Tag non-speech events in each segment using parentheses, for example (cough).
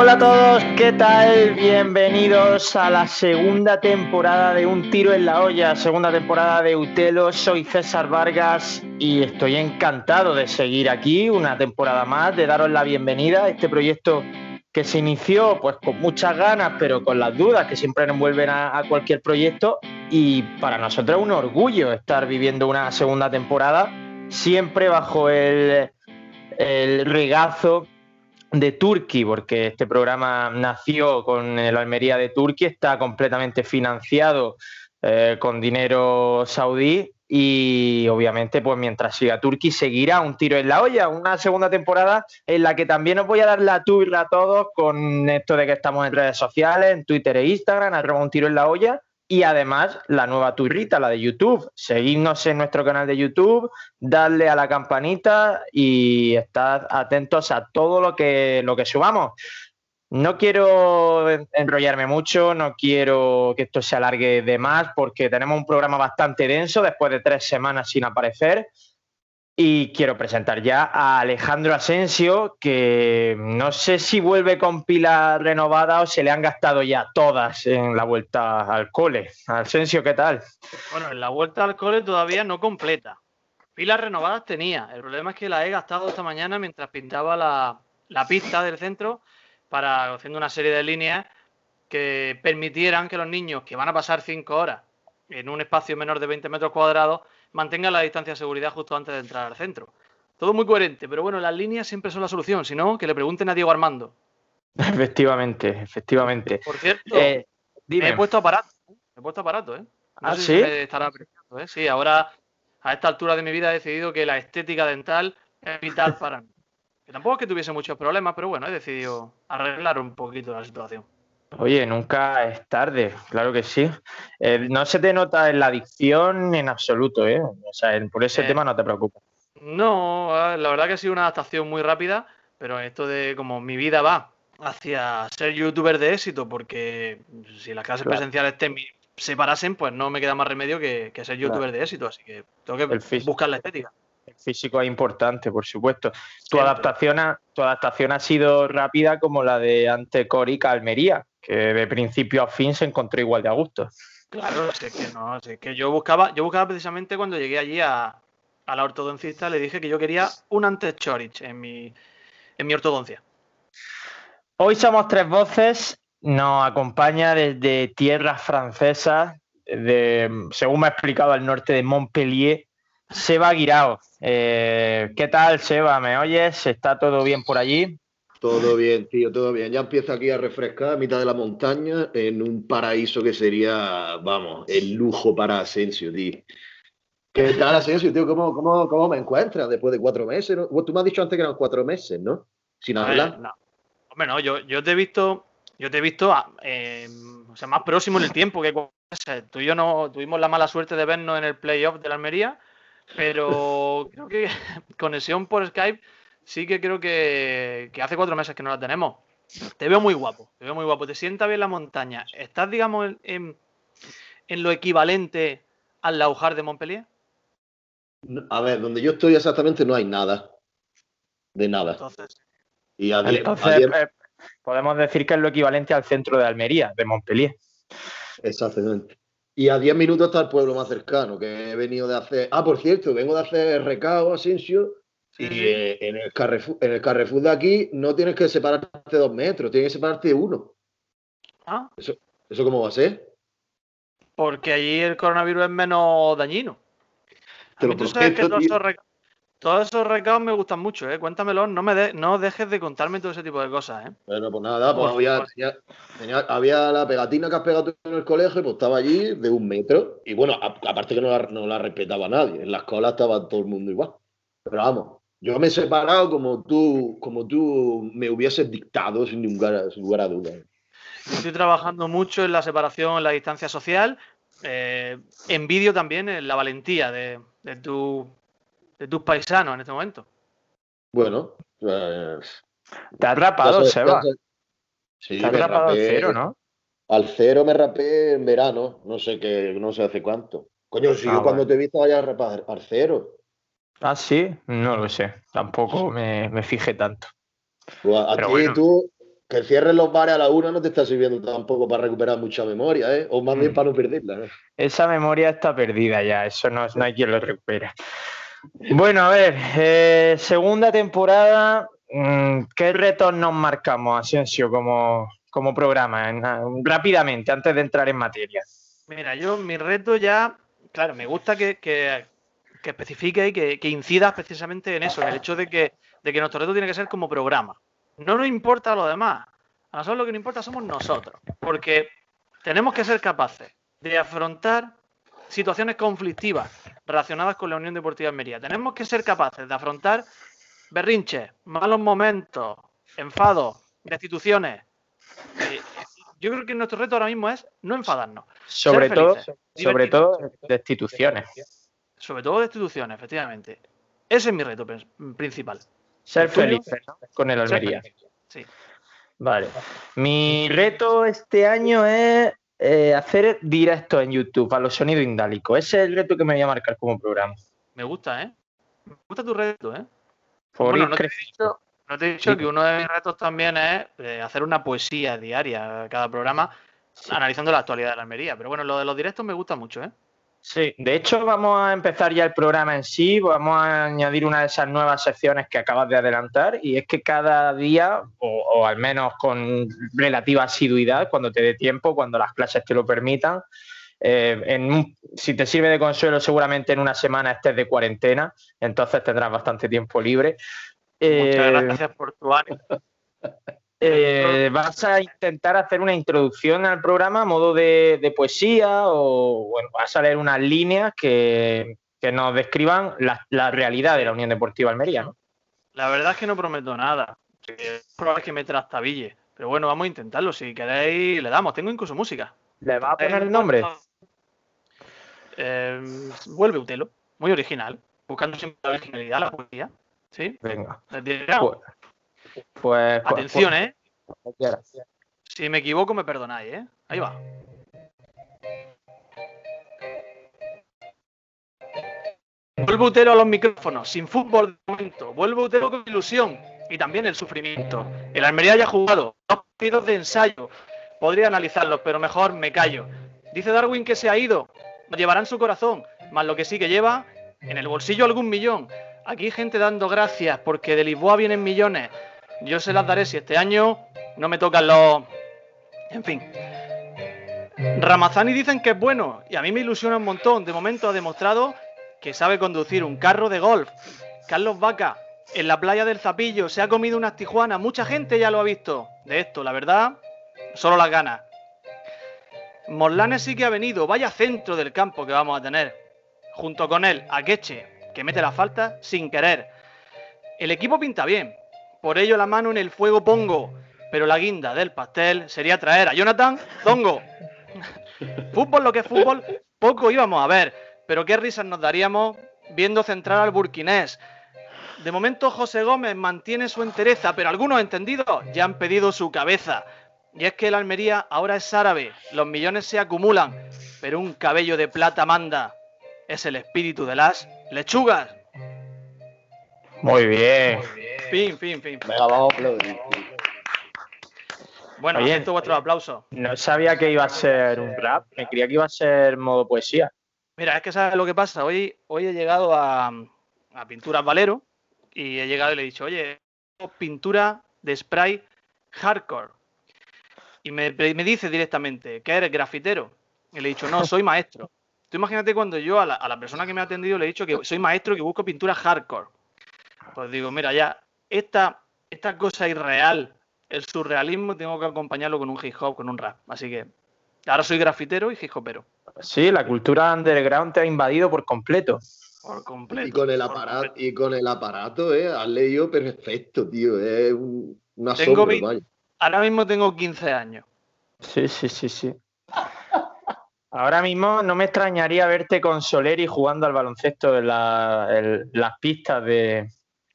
Hola a todos, ¿qué tal? Bienvenidos a la segunda temporada de Un Tiro en la Olla, segunda temporada de Utelo. Soy César Vargas y estoy encantado de seguir aquí una temporada más, de daros la bienvenida a este proyecto que se inició pues con muchas ganas, pero con las dudas que siempre nos envuelven a, a cualquier proyecto. Y para nosotros es un orgullo estar viviendo una segunda temporada, siempre bajo el, el regazo de Turquía, porque este programa nació con el Almería de Turquía, está completamente financiado eh, con dinero saudí y obviamente pues mientras siga Turquía seguirá un tiro en la olla, una segunda temporada en la que también os voy a dar la turra a todos con esto de que estamos en redes sociales, en Twitter e Instagram, arroba un tiro en la olla y además la nueva turrita, la de YouTube. Seguidnos en nuestro canal de YouTube, darle a la campanita y estar atentos a todo lo que, lo que subamos. No quiero enrollarme mucho, no quiero que esto se alargue de más porque tenemos un programa bastante denso después de tres semanas sin aparecer. Y quiero presentar ya a Alejandro Asensio, que no sé si vuelve con pila renovada o se le han gastado ya todas en la vuelta al cole. Asensio, ¿qué tal? Bueno, en la vuelta al cole todavía no completa. Pilas renovadas tenía. El problema es que la he gastado esta mañana mientras pintaba la, pista del centro para haciendo una serie de líneas que permitieran que los niños que van a pasar cinco horas en un espacio menor de 20 metros cuadrados mantengan la distancia de seguridad justo antes de entrar al centro. Todo muy coherente, pero bueno, las líneas siempre son la solución, si no, que le pregunten a Diego Armando. (laughs) Efectivamente, efectivamente. Por cierto, eh, me he puesto aparato, me he puesto aparato, ¿eh? No ¿Ah, sé sí? si estará apreciando, ¿eh? Sí, ahora a esta altura de mi vida he decidido que la estética dental es vital para mí. Que tampoco es que tuviese muchos problemas, pero bueno, he decidido arreglar un poquito la situación. Oye, nunca es tarde, claro que sí. Eh, no se te nota en la adicción en absoluto, ¿eh? O sea, por ese Eh, tema no te preocupes. No, la verdad que ha sido una adaptación muy rápida, pero esto de como mi vida va hacia ser youtuber de éxito, porque si las clases Claro. presenciales te separasen, pues no me queda más remedio que, que ser youtuber de éxito, así que tengo que buscar la estética. El físico es importante, por supuesto. Tu Siempre. adaptación, ha, tu adaptación ha sido rápida como la de Antecorica Almería, que de principio a fin se encontró igual de a gusto. Claro, es que no, es que yo buscaba, yo buscaba precisamente cuando llegué allí a, a la ortodoncista, le dije que yo quería un antes Chorich en mi, en mi ortodoncia. Hoy somos tres voces, nos acompaña desde tierras francesas, de, según me ha explicado, al norte de Montpellier, Seba Guirao. Eh, ¿Qué tal, Seba? ¿Me oyes? ¿Está todo bien por allí? Todo bien, tío, todo bien. Ya empieza aquí a refrescar a mitad de la montaña en un paraíso que sería, vamos, el lujo para Asensio, tío. ¿Qué tal, Asensio, tío? ¿Cómo, cómo, cómo me encuentras después de cuatro meses? Tú me has dicho antes que eran cuatro meses, ¿no? Sin ver, hablar. no. Hombre, no, yo, yo te he visto, yo te he visto ah, eh, o sea, más próximo en el tiempo que. Tú y yo no tuvimos la mala suerte de vernos en el playoff de la Almería, pero creo que (laughs) conexión por Skype sí que creo que, que hace cuatro meses que no la tenemos. Te veo muy guapo, te veo muy guapo, te sienta bien la montaña. ¿Estás, digamos, en, en- en lo equivalente al Laujar de Montpellier? A ver, donde yo estoy exactamente no hay nada. De nada. Entonces, Y a a Entonces, diez- eh, podemos decir que es lo equivalente al centro de Almería, de Montpellier. Exactamente. Y a 10 minutos está el pueblo más cercano, que he venido de hacer. Ah, por cierto, vengo de hacer recao, Asensio. Y eh, en, el Carrefour, en el Carrefour de aquí no tienes que separarte dos metros, tienes que separarte de uno. Ah, ¿Eso cómo va a ser? porque allí el coronavirus es menos dañino. Te lo sabes que todos esos, reca- todos esos recados me gustan mucho, ¿eh? Cuéntamelos, no, me de- no dejes de contarme todo ese tipo de cosas, ¿eh? Bueno, pues nada, pues había, favor. tenía- tenía- había la pegatina que has pegado tú en el colegio, pues estaba allí de un metro. Y bueno, a- aparte que no la, no la respetaba nadie. En la escuela estaba todo el mundo igual. Pero vamos, yo me he separado como tú, como tú me hubieses dictado sin lugar, sin lugar a dudas. Yo Estoy trabajando mucho en la separación, en la distancia social. Eh, envidio también en la valentía de, de, tu- de tus paisanos en este momento. Bueno, Pues, Te has rapado, ya sé- Seba. Sí, Te has rapado al cero, ¿no? Al cero me rapé en verano, no sé qué, no sé hace cuánto. Coño, si Ah, yo cuando bueno. te he visto vaya a rapar al cero. Ah, sí, no lo sé. Tampoco me, me fijé tanto. Pues a ti bueno. tú, que cierres los bares a la una no te está sirviendo tampoco para recuperar mucha memoria, ¿eh? O más bien Mm. para no perderla, ¿eh? Esa memoria está perdida ya, eso no, no hay quien lo recupere. Bueno, a ver, eh, segunda temporada, mm, ¿qué retos nos marcamos, Asensio, como, como programa? En- ah, rápidamente, antes de entrar en materia. Mira, yo mi reto ya, claro, me gusta que, que, que especifique y que, que incidas precisamente en eso, en el hecho de que, de que nuestro reto tiene que ser como programa. No nos importa lo demás. A nosotros lo que nos importa somos nosotros. Porque tenemos que ser capaces de afrontar situaciones conflictivas relacionadas con la Unión Deportiva Almería. Tenemos que ser capaces de afrontar berrinches, malos momentos, enfados, destituciones. Eh, Yo creo que nuestro reto ahora mismo es no enfadarnos. Sobre todo, felices, sobre todo, destituciones. Sobre todo destituciones, efectivamente. Ese es mi reto prin- principal. Ser ¿no? con el Almería. feliz. Sí. Vale. Mi reto este año es eh, hacer directo en YouTube a los sonidos indálicos. Ese es el reto que me voy a marcar como programa. Me gusta, ¿eh? Me gusta tu reto, ¿eh? Por Bueno, no te he dicho, no te he dicho Sí. que uno de mis retos también es eh, hacer una poesía diaria cada programa analizando la actualidad de la Almería. Pero bueno, lo de los directos me gusta mucho, ¿eh? Sí, de hecho vamos a empezar ya el programa en sí, vamos a añadir una de esas nuevas secciones que acabas de adelantar y es que cada día, o, o al menos con relativa asiduidad, cuando te dé tiempo, cuando las clases te lo permitan, eh, en si te sirve de consuelo seguramente en una semana estés de cuarentena, entonces tendrás bastante tiempo libre. Muchas Eh, gracias por tu ánimo. (laughs) eh, vas a intentar hacer una introducción al programa a modo de, de poesía o bueno, vas a leer unas líneas que, que nos describan la, la realidad de la Unión Deportiva Almería. ¿no? La verdad es que no prometo nada. Es probable que me trastabille. Pero bueno, vamos a intentarlo. Si queréis, le damos. Tengo incluso música. ¿Le vas a poner el nombre? Eh, vuelve Utelo. Muy original. Buscando siempre la originalidad, la poesía. ¿Sí? Venga. Pues, pues, pues- Atención, ¿eh? pues, quieras. Si me equivoco, me perdonáis, ¿eh? Ahí va. Vuelve Utero a los micrófonos, sin fútbol de momento. Vuelve Utero con ilusión y también el sufrimiento. El Almería ya ha jugado dos partidos de ensayo. Podría analizarlos, pero mejor me callo. Dice Darwin que se ha ido. Lo llevará en su corazón, más lo que sí que lleva en el bolsillo algún millón. Aquí gente dando gracias porque de Lisboa vienen millones. Yo se las daré si este año no me tocan los... En fin. Ramazani dicen que es bueno y a mí me ilusiona un montón. De momento ha demostrado que sabe conducir un carro de golf. Carlos Vaca, en la playa del Zapillo, se ha comido unas tijuanas. Mucha gente ya lo ha visto. De esto, la verdad, solo las ganas. Morlanes sí que ha venido. Vaya centro del campo que vamos a tener. Junto con él, Akeche, que mete la falta sin querer. El equipo pinta bien. Por ello la mano en el fuego pongo. Pero la guinda del pastel sería traer a Jonathan Zongo. (laughs) fútbol lo que es fútbol, poco íbamos a ver. Pero qué risas nos daríamos viendo centrar al burkinés. De momento José Gómez mantiene su entereza, pero algunos entendidos ya han pedido su cabeza. Y es que el Almería ahora es árabe, los millones se acumulan, pero un cabello de plata manda. Es el espíritu de las lechugas. Muy bien. Fin, fin, fin. Venga, vamos a aplaudir. Bueno, Oye, acepto vuestros aplausos. No sabía que iba a ser un rap, me creía que iba a ser modo poesía. Mira, es que sabes lo que pasa. Hoy, hoy he llegado a, a Pinturas Valero y he llegado y le he dicho, oye, pintura de spray hardcore. Y me, me dice directamente, ¿que eres grafitero? Y le he dicho, no, soy maestro. Tú imagínate cuando yo a la, a la persona que me ha atendido le he dicho que soy maestro y que busco pintura hardcore. Pues digo, mira, ya, esta, esta cosa irreal, el surrealismo, tengo que acompañarlo con un hip hop, con un rap. Así que ahora soy grafitero y hip hopero. Sí, la cultura underground te ha invadido por completo. Por completo. Y con el aparato, y con el aparato, eh, has leído perfecto, tío. Es un, un Tengo asombro, vi- vaya. Ahora mismo tengo 15 años. Sí, sí, sí, sí. Ahora mismo no me extrañaría verte con Soleri jugando al baloncesto en, la- en las pistas de,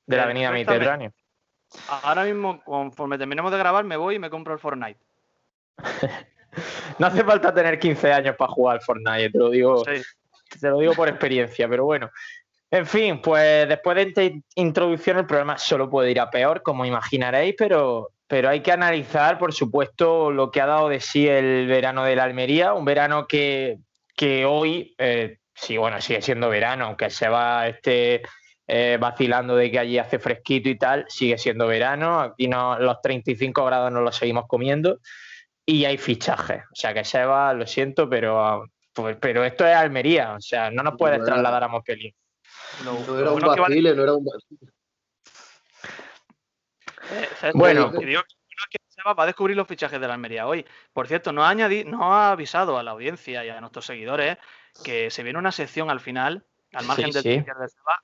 de la Avenida. Mediterráneo. Ahora mismo, conforme terminemos de grabar, me voy y me compro el Fortnite. (laughs) no hace falta tener 15 años para jugar al Fortnite, te lo digo, te lo digo por experiencia, pero bueno. En fin, pues después de esta introducción el programa solo puede ir a peor, como imaginaréis, pero, pero hay que analizar, por supuesto, lo que ha dado de sí el verano de la Almería, un verano que, hoy, eh, sí, bueno, sigue siendo verano, aunque se va este eh, vacilando de que allí hace fresquito y tal, sigue siendo verano, aquí no, los 35 grados no los seguimos comiendo y hay fichajes, o sea que se va, lo siento, pero, pues, pero esto es Almería, o sea, no nos puedes trasladar a Montpellier. No, era un vacile, no era un eh, bueno, que va a descubrir los fichajes de la Almería hoy. Por cierto, no ha, no ha avisado a la audiencia y a nuestros seguidores que se viene una sección al final al margen del sí.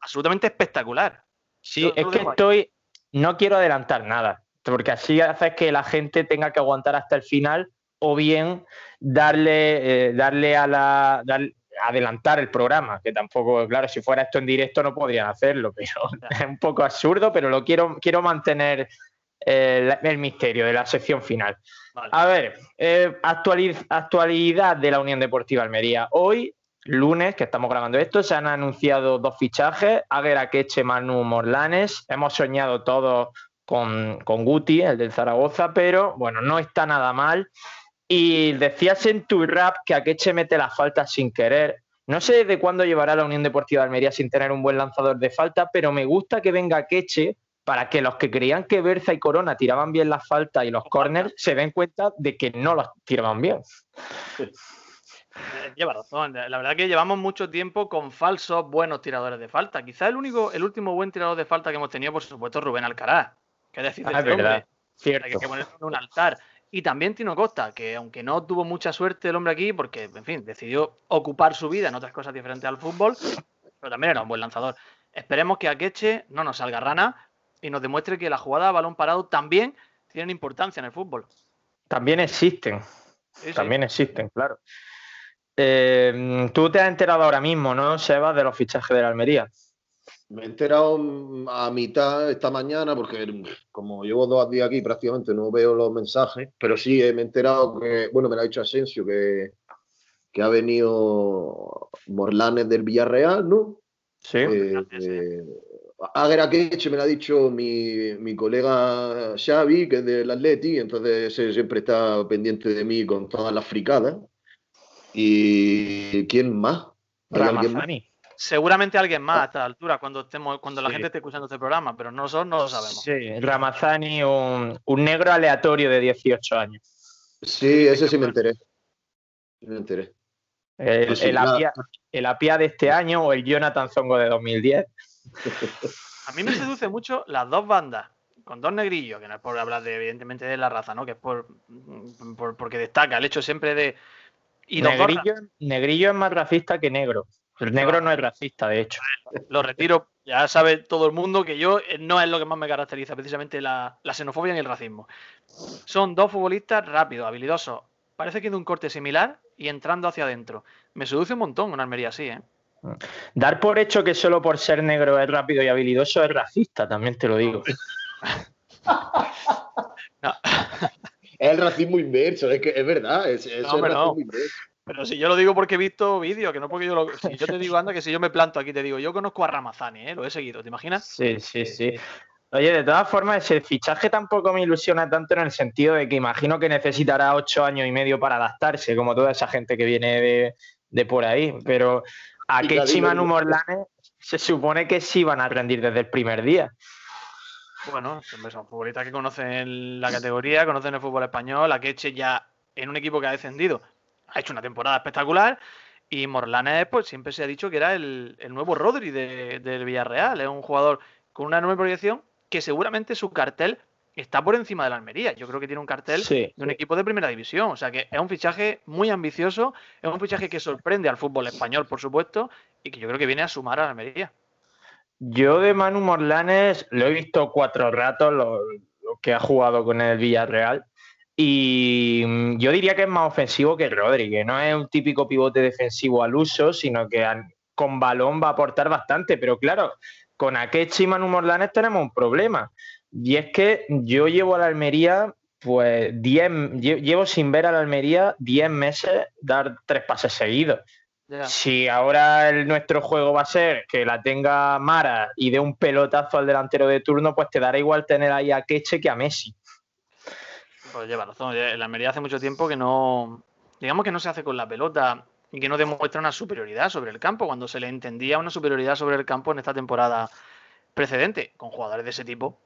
absolutamente espectacular. Sí, es que estoy, no quiero adelantar nada, porque así hace que la gente tenga que aguantar hasta el final o bien darle, eh, darle a la, adelantar el programa, que tampoco, claro, si fuera esto en directo no podrían hacerlo, (laughs) pero es un poco absurdo, pero lo quiero, quiero mantener eh, el misterio de la sección final. A ver, eh, actualidad de la Unión Deportiva Almería. Hoy lunes, que estamos grabando esto, se han anunciado dos fichajes, Aguera Queche, Manu Morlanes. Hemos soñado todos con, con Guti, el del Zaragoza, pero bueno, no está nada mal. Y decías en tu rap que Akeche mete las faltas sin querer. No sé desde cuándo llevará la Unión Deportiva de Almería sin tener un buen lanzador de falta, pero me gusta que venga Akeche para que los que creían que Berza y Corona tiraban bien las faltas y los corners se den cuenta de que no los tiraban bien. Eh, (laughs) lleva razón. La verdad que llevamos mucho tiempo con falsos buenos tiradores de falta. Quizá el único, el último buen tirador de falta que hemos tenido, por supuesto, es Rubén Alcaraz. Que decir ah, es verdad. Cierto. Hay que ponerlo en un altar. Y también Tino Costa, que aunque no tuvo mucha suerte el hombre aquí, porque, en fin, decidió ocupar su vida en otras cosas diferentes al fútbol, pero también era un buen lanzador. Esperemos que Akeche no nos salga rana y nos demuestre que la jugada a balón parado también tiene importancia en el fútbol. También existen. también existen, claro. Eh, tú te has enterado ahora mismo, ¿no, Sebas, de los fichajes de la Almería? Me he enterado a mitad esta mañana porque como llevo dos días aquí prácticamente no veo los mensajes, pero sí me he enterado que, bueno, me lo ha dicho Asensio que, que ha venido Morlanes del Villarreal, ¿no? Sí. Eh, eh me lo ha dicho mi, mi, colega Xavi, que es del Atleti, entonces siempre está pendiente de mí con todas las fricadas. ¿Y quién más? Ramazani. Seguramente alguien más a esta altura, cuando estemos, cuando la gente esté escuchando este programa, pero nosotros no lo sabemos. Sí, Ramazani, un, un negro aleatorio de 18 años. Sí, ese sí me enteré. Me enteré. El, pues el, Apia, de este año o el Jonathan Zongo de 2010. (laughs) A mí me seduce mucho las dos bandas, con dos negrillos, que no es por hablar de, evidentemente de la raza, ¿no? Que es por, por porque destaca el hecho siempre de, negrillo, es más racista que negro. El negro no es racista, de hecho. Lo retiro. Ya sabe todo el mundo que yo eh, no es lo que más me caracteriza, precisamente la, xenofobia y el racismo. Son dos futbolistas rápidos, habilidosos. Parece que de un corte similar y entrando hacia adentro. Me seduce un montón una Almería así, ¿eh? Dar por hecho que solo por ser negro es rápido y habilidoso es racista, también te lo digo. (laughs) no. Es el racismo inverso, es que es verdad, es, es no, el racismo inverso. Pero si yo lo digo porque he visto vídeos, que no porque yo lo. Si yo te digo, anda, que si yo me planto aquí, te digo, yo conozco a Ramazani, ¿eh? lo he seguido, ¿te imaginas? Sí, sí, sí. Oye, de todas formas, ese fichaje tampoco me ilusiona tanto en el sentido de que imagino que necesitará ocho años y medio para adaptarse, como toda esa gente que viene de, por ahí. Pero a Kechi Manu Morlane se supone que sí van a rendir desde el primer día. Bueno, son futbolistas que conocen la categoría, conocen el fútbol español. La Queche ya en un equipo que ha descendido ha hecho una temporada espectacular. Y Morlanes, pues siempre se ha dicho que era el, nuevo Rodri del Villarreal. Es un jugador con una enorme proyección que seguramente su cartel está por encima de la Almería. Yo creo que tiene un cartel de un equipo de primera división. O sea que es un fichaje muy ambicioso, es un fichaje que sorprende al fútbol español, por supuesto, y que yo creo que viene a sumar a la Almería. Yo de Manu Morlanes lo he visto cuatro ratos, lo, que ha jugado con el Villarreal. Y mm, yo diría que es más ofensivo que Rodríguez. No es un típico pivote defensivo al uso, sino que con balón va a aportar bastante. Pero claro, con Akechi y Manu Morlanes tenemos un problema. Y es que yo llevo a la Almería, pues, 10, llevo sin ver a la Almería 10 meses dar tres pases seguidos. Si ahora el, nuestro juego va a ser que la tenga Mara y dé un pelotazo al delantero de turno, pues te dará igual tener ahí a Queche que a Messi. Pues lleva razón. La Almería hace mucho tiempo que no. Digamos que no se hace con la pelota y que no demuestra una superioridad sobre el campo, cuando se le entendía una superioridad sobre el campo en esta temporada precedente, con jugadores de ese tipo.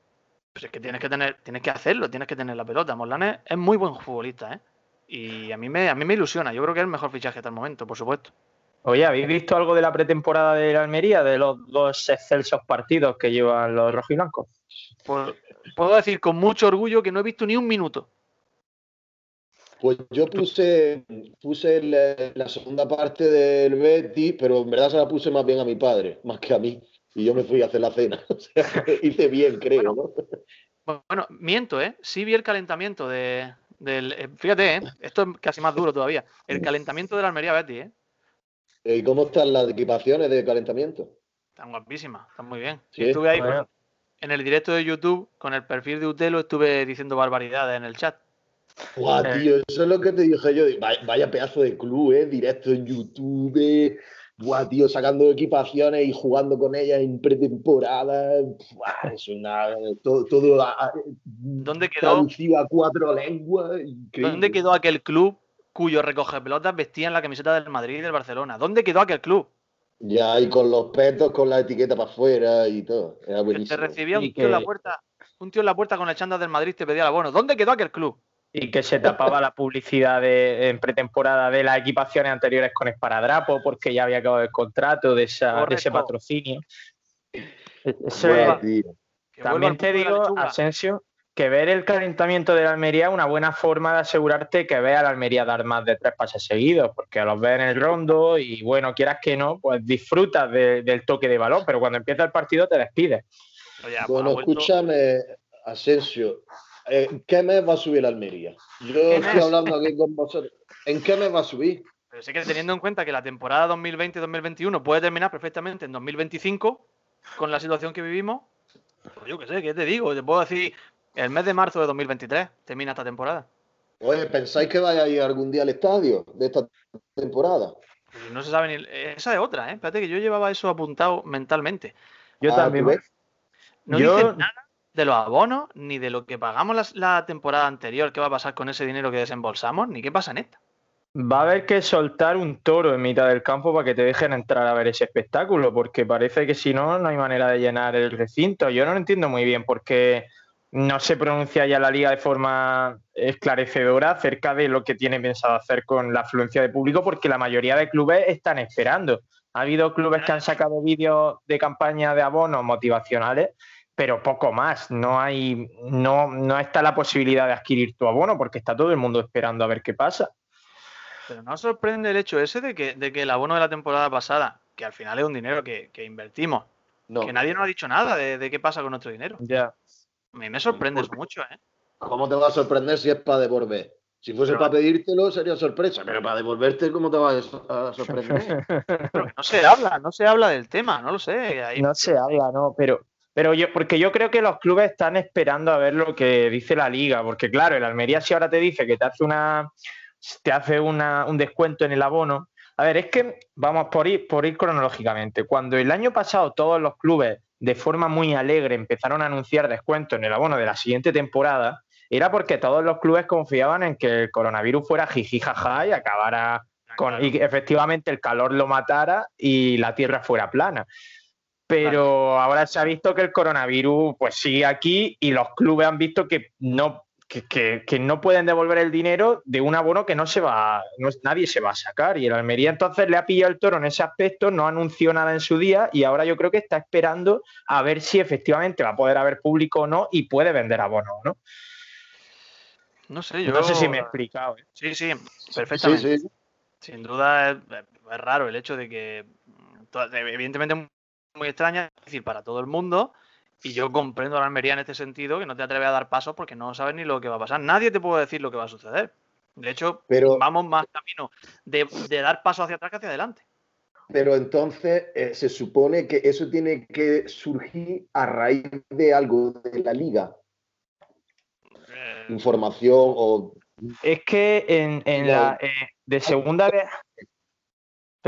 Pues es que tienes que tener, tienes que hacerlo, tienes que tener la pelota. Morlanes es muy buen futbolista, ¿eh? Y a mí me, a mí me ilusiona. Yo creo que es el mejor fichaje hasta el momento, por supuesto. Oye, ¿habéis visto algo de la pretemporada de la Almería, de los dos excelsos partidos que llevan los rojiblancos? Pues puedo decir con mucho orgullo que no he visto ni un minuto. Pues yo puse, puse la, segunda parte del Betty, pero en verdad se la puse más bien a mi padre, más que a mí. Y yo me fui a hacer la cena. (laughs) O sea, hice bien, creo, bueno, Bueno, miento, ¿eh? Sí vi el calentamiento de, del... Eh, fíjate, ¿eh? Esto es casi más duro todavía. El calentamiento de la Almería Betty, ¿eh? ¿Y cómo están las equipaciones de calentamiento? Están guapísimas, están muy bien. estuve ahí en el directo de YouTube con el perfil de Utelo, estuve diciendo barbaridades en el chat. Guau, eh. tío, eso es lo que te dije yo. Vaya, pedazo de club, ¿eh? Directo en YouTube. Buah, tío, sacando equipaciones y jugando con ellas en pretemporada. Buah, es una. Todo. todo ¿Dónde quedó? a cuatro lenguas. ¿Dónde quedó aquel club cuyo recoge pelotas vestía en la camiseta del Madrid y del Barcelona. ¿Dónde quedó aquel club? Ya, y con los petos, con la etiqueta para afuera y todo. Era buenísimo. te recibía un tío en la puerta, un tío en la puerta con el chándal del Madrid te pedía el abono. ¿Dónde quedó aquel club? Y que se tapaba la publicidad de, en pretemporada de las equipaciones anteriores con esparadrapo porque ya había acabado el contrato de, esa, de ese patrocinio. También te digo, Asensio, que ver el calentamiento de la Almería es una buena forma de asegurarte que vea a la Almería dar más de tres pases seguidos, porque los ves en el rondo y bueno, quieras que no, pues disfrutas del toque de balón, pero cuando empieza el partido te despides. bueno, escúchame, Asensio, ¿en qué mes va a subir la Almería? Yo estoy hablando aquí con vosotros. ¿En qué mes va a subir? Pero sé que teniendo en cuenta que la temporada 2020-2021 puede terminar perfectamente en 2025, con la situación que vivimos, pues yo qué sé, ¿qué te digo? Te puedo decir, el mes de marzo de 2023 termina esta temporada. Oye, ¿pensáis que vaya a ir algún día al estadio de esta temporada? No se sabe ni. Esa es otra, ¿eh? Espérate que yo llevaba eso apuntado mentalmente. Yo ah, también. No yo... nada de los abonos, ni de lo que pagamos la, temporada anterior, qué va a pasar con ese dinero que desembolsamos, ni qué pasa en esta. Va a haber que soltar un toro en mitad del campo para que te dejen entrar a ver ese espectáculo, porque parece que si no, no hay manera de llenar el recinto. Yo no lo entiendo muy bien, porque no se pronuncia ya la liga de forma esclarecedora acerca de lo que tiene pensado hacer con la afluencia de público, porque la mayoría de clubes están esperando. Ha habido clubes que han sacado vídeos de campaña de abonos motivacionales, pero poco más. No hay, no, no está la posibilidad de adquirir tu abono, porque está todo el mundo esperando a ver qué pasa. Pero no sorprende el hecho ese de que, de que el abono de la temporada pasada, que al final es un dinero que, invertimos, que nadie nos ha dicho nada de, de, qué pasa con nuestro dinero. Ya. A mí me sorprendes mucho, ¿eh? ¿Cómo te va a sorprender si es para devolver? Si fuese para pedírtelo sería sorpresa, pero para devolverte, ¿cómo te va a sorprender? (laughs) no se habla, no se habla del tema, no lo sé. No se habla, no, pero, pero yo, porque yo creo que los clubes están esperando a ver lo que dice la liga, porque claro, el Almería si ahora te dice que te hace una, te hace una, un descuento en el abono. A ver, es que vamos por ir, por ir cronológicamente. Cuando el año pasado todos los clubes de forma muy alegre empezaron a anunciar descuentos en el abono de la siguiente temporada, era porque todos los clubes confiaban en que el coronavirus fuera jiji jaja y acabara con y efectivamente el calor lo matara y la tierra fuera plana. Pero ahora se ha visto que el coronavirus pues sigue aquí y los clubes han visto que no que, no pueden devolver el dinero de un abono que no se va, nadie se va a sacar. Y el Almería entonces le ha pillado el toro en ese aspecto, no anunció nada en su día y ahora yo creo que está esperando a ver si efectivamente va a poder haber público o no y puede vender abono ¿no? No sé, yo. No sé si me he explicado. ¿eh? Sí, sí, perfectamente. Sin duda es, raro el hecho de que, evidentemente, muy extraña, es decir, para todo el mundo y yo comprendo a la Almería en este sentido, que no te atreves a dar pasos porque no sabes ni lo que va a pasar. Nadie te puede decir lo que va a suceder. De hecho, vamos más camino de, dar pasos hacia atrás que hacia adelante. pero entonces eh, se supone que eso tiene que surgir a raíz de algo de la liga. Eh, Información o... Es que en, en la, eh, de segunda vez,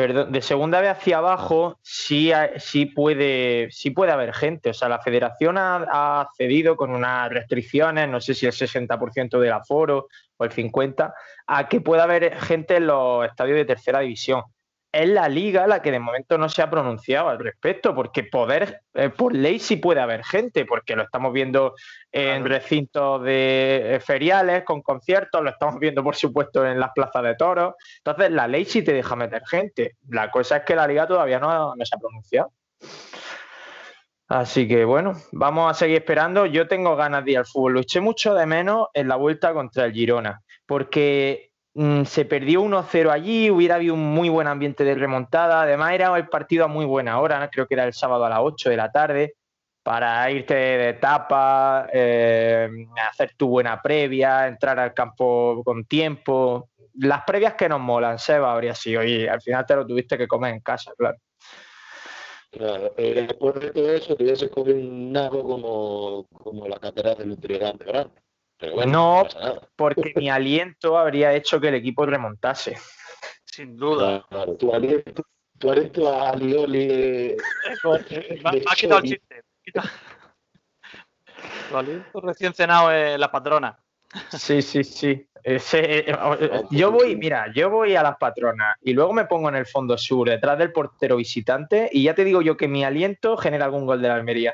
de segunda vez hacia abajo sí, sí, puede, sí puede haber gente. O sea, la federación ha, ha cedido con unas restricciones, no sé si el 60% del aforo o el 50%, a que pueda haber gente en los estadios de tercera división. Es la liga la que de momento no se ha pronunciado al respecto, porque poder, eh, por ley sí puede haber gente, porque lo estamos viendo en Claro. recintos de eh, feriales, con conciertos, lo estamos viendo, por supuesto, en las plazas de toros. Entonces, la ley sí te deja meter gente. La cosa es que la liga todavía no, no se ha pronunciado. Así que bueno, vamos a seguir esperando. Yo tengo ganas de ir al fútbol. Lo eché mucho de menos en la vuelta contra el Girona, porque mm, se perdió 1-0 allí, hubiera habido un muy buen ambiente de remontada. Además, era el partido a muy buena hora, ¿no? creo que era el sábado a las 8 de la tarde, para irte de etapa, eh, hacer tu buena previa, entrar al campo con tiempo. Las previas que nos molan, Seba, habría sido, y al final te lo tuviste que comer en casa, claro. Claro, eh, después de todo eso, te hubiese cogido un nago como, como la catedral del Nutrigrán de verano. Pero bueno, No. Porque mi aliento habría hecho que el equipo remontase. sin duda. Claro, tu aliento, tu aliento a Alioli de- Me ha- me ha quitado el chiste. Lo aliento recién cenado en la patrona. Sí, sí, sí. Ese, eh, eh, yo voy, mira, yo voy a las patronas y luego me pongo en el fondo sur, detrás del portero visitante, y ya te digo yo que mi aliento genera algún gol de la Almería.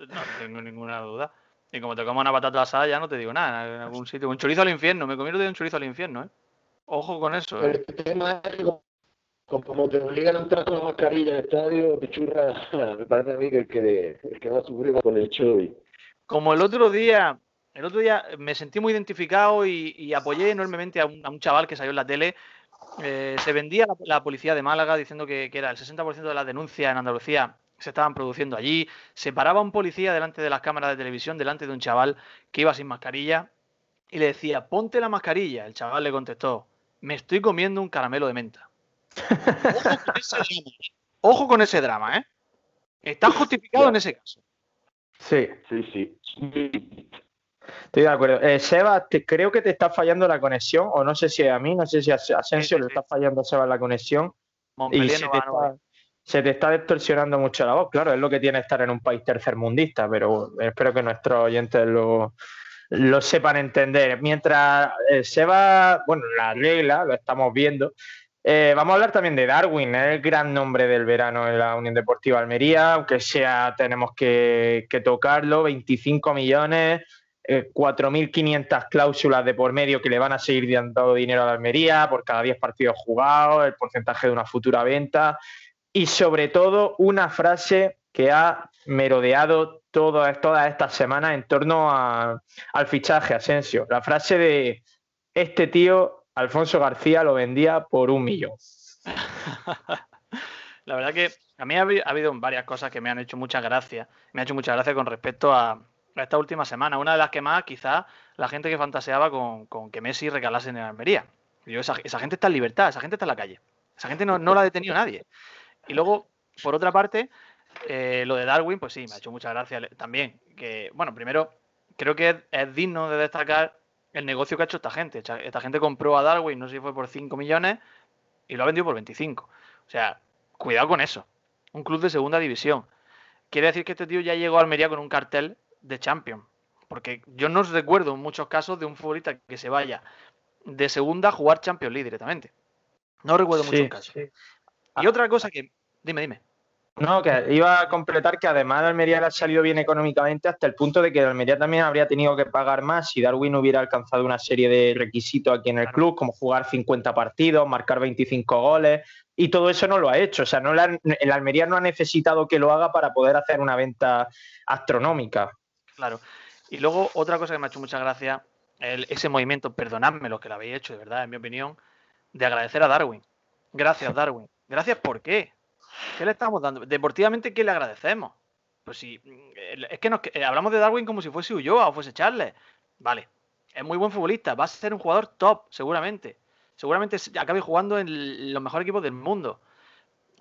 No tengo ninguna duda. Y como te como una patata asada, ya no te digo nada. En algún sitio. Un chorizo al infierno. Me comí de un chorizo al infierno, ¿eh? Ojo con eso, Pero ¿eh? el tema es que como, te obligan a entrar con la mascarilla en el estadio, pichurra, (laughs) me parece a mí que el que, el que va a sufrir con el Chovy. Como el otro día, el otro día me sentí muy identificado y, y apoyé enormemente a un, a un chaval que salió en la tele. Eh, se vendía la, la policía de Málaga diciendo que, que era el 60% de las denuncias en Andalucía se estaban produciendo allí. Se paraba un policía delante de las cámaras de televisión, delante de un chaval que iba sin mascarilla y le decía, ponte la mascarilla. El chaval le contestó, me estoy comiendo un caramelo de menta. Ojo con ese drama, ¿eh? Ojo con ese drama, ¿eh? Está justificado en ese caso. Sí, Sí, sí. estoy de acuerdo. Eh, Seba, te- creo que te está fallando la conexión, o no sé si a mí, no sé si a Asensio sí, le sí. está fallando a Seba la conexión. Y Montpellier se no te, va, no va. está, se te está distorsionando mucho la voz, claro, es lo que tiene estar en un país tercermundista, pero espero que nuestros oyentes lo, lo sepan entender. Mientras eh, Seba, bueno, la regla, lo estamos viendo. Eh, vamos a hablar también de Darwin, es el gran nombre del verano en la Unión Deportiva Almería, aunque sea, tenemos que, que tocarlo, 25 millones, eh, 4.500 cláusulas de por medio que le van a seguir dando dinero a la Almería por cada 10 partidos jugados, el porcentaje de una futura venta y sobre todo una frase que ha merodeado todas, todas estas semanas en torno al fichaje Asensio. La frase de este tío, Alfonso García, lo vendía por un millón. (laughs) La verdad que a mí ha, habi- ha habido varias cosas que me han hecho mucha gracia. Me ha hecho mucha gracia con respecto a, esta última semana. Una de las que más, quizá, la gente que fantaseaba con, con que Messi recalase en Almería. Yo, esa, esa gente está en libertad, esa gente está en la calle. Esa gente no, no la ha detenido nadie. Y luego, por otra parte, eh, lo de Darwin, pues sí, me ha hecho mucha gracia también. Que, bueno, primero, creo que es, es digno de destacar el negocio que ha hecho esta gente. Esta, gente compró a Darwin, no sé si fue por 5 millones, y lo ha vendido por 25. O sea, cuidado con eso. Un club de segunda división. Quiere decir que este tío ya llegó a Almería con un cartel de Champions. Porque yo no recuerdo muchos casos de un futbolista que se vaya de segunda a jugar Champions League directamente. No recuerdo muchos Sí, casos. sí. Y otra cosa que. Dime, dime. No, que iba a completar que además de Almería le ha salido bien económicamente hasta el punto de que Almería también habría tenido que pagar más si Darwin hubiera alcanzado una serie de requisitos aquí en el club, como jugar 50 partidos, marcar 25 goles, y todo eso no lo ha hecho. O sea, no han- el Almería no ha necesitado que lo haga para poder hacer una venta astronómica. Claro. Y luego otra cosa que me ha hecho mucha gracia, el- ese movimiento, perdonadme los que lo habéis hecho, de verdad, en mi opinión, de agradecer a Darwin. Gracias, (laughs) Darwin. Gracias, ¿por qué? ¿Qué le estamos dando? Deportivamente, ¿qué le agradecemos? Pues si. mm, Es que nos, eh, hablamos de Darwin como si fuese Ulloa o fuese Charles. Vale. Es muy buen futbolista. Va a ser un jugador top, seguramente. Seguramente se- acabe jugando en los mejores equipos del mundo.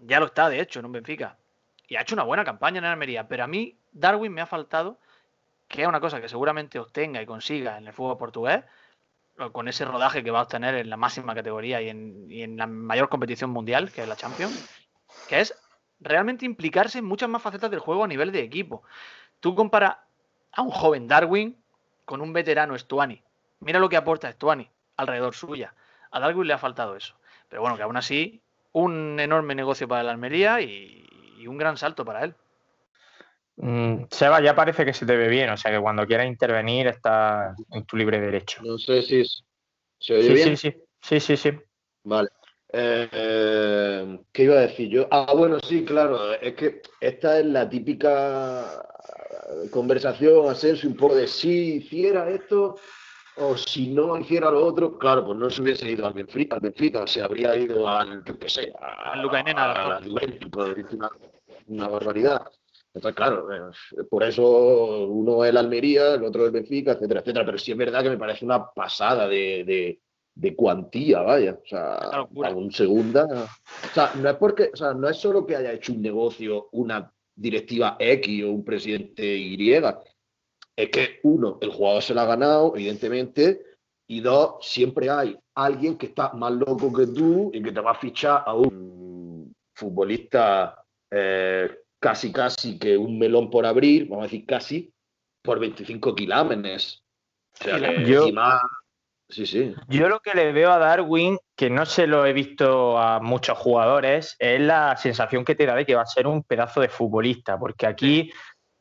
Ya lo está, de hecho, en un Benfica. Y ha hecho una buena campaña en Almería. Pero a mí, Darwin me ha faltado, que es una cosa que seguramente obtenga y consiga en el fútbol portugués, con ese rodaje que va a obtener en la máxima categoría y en la mayor competición mundial, que es la Champions, que es realmente implicarse en muchas más facetas del juego a nivel de equipo. Tú comparas a un joven Darwin con un veterano Stuani. Mira lo que aporta Stuani alrededor suya. A Darwin le ha faltado eso. Pero bueno, que aún así, un enorme negocio para la Almería y, y un gran salto para él. Mm, Seba, ya parece que se te ve bien, o sea que cuando quieras intervenir está en tu libre derecho. No sé si se oye Sí, bien. sí, sí, sí, sí, sí. Vale. Eh, ¿qué iba a decir yo? Ah, bueno, sí, claro. Es que esta es la típica conversación, Asensio, un poco de si hiciera esto o si no hiciera lo otro. Claro, pues no se hubiese ido al Benfica, al Benfica se habría ido al, yo qué sé, a, Al Lucainena, a a una, una barbaridad. Entonces, claro, eh, por eso uno es el Almería, el otro el Benfica, etcétera, etcétera. Pero sí es verdad que me parece una pasada de, de, de cuantía, vaya. O sea, Una locura. a un segunda. O sea, no es porque, o sea, no es solo que haya hecho un negocio una directiva X o un presidente Y. Es que, uno, el jugador se lo ha ganado, evidentemente, y dos, siempre hay alguien que está más loco que tú y que te va a fichar a un futbolista eh, casi, casi que un melón por abrir, vamos a decir casi, por 25 kilómetros. O sea, que Yo- encima- Sí, sí. Yo lo que le veo a Darwin, que no se lo he visto a muchos jugadores, es la sensación que te da de que va a ser un pedazo de futbolista, porque aquí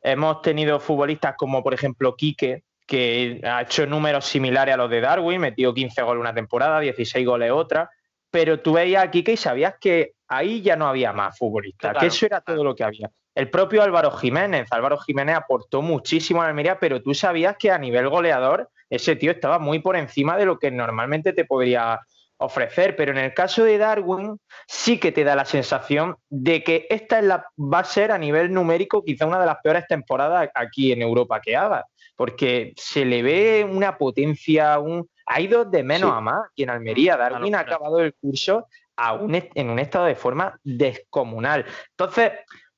hemos tenido futbolistas como por ejemplo Quique, que ha hecho números similares a los de Darwin, metió 15 goles una temporada, 16 goles otra, pero tú veías a Quique y sabías que ahí ya no había más futbolistas, Claro, que eso era todo lo que había. El propio Álvaro Jiménez, Álvaro Jiménez aportó muchísimo a la Almería, pero tú sabías que a nivel goleador ese tío estaba muy por encima de lo que normalmente te podría ofrecer. Pero en el caso de Darwin, sí que te da la sensación de que esta es la, va a ser a nivel numérico quizá una de las peores temporadas aquí en Europa que haga, porque se le ve una potencia, un, ha ido de menos Sí. a más. Y en Almería, Una Darwin ha acabado el curso a un en un estado de forma descomunal. Entonces,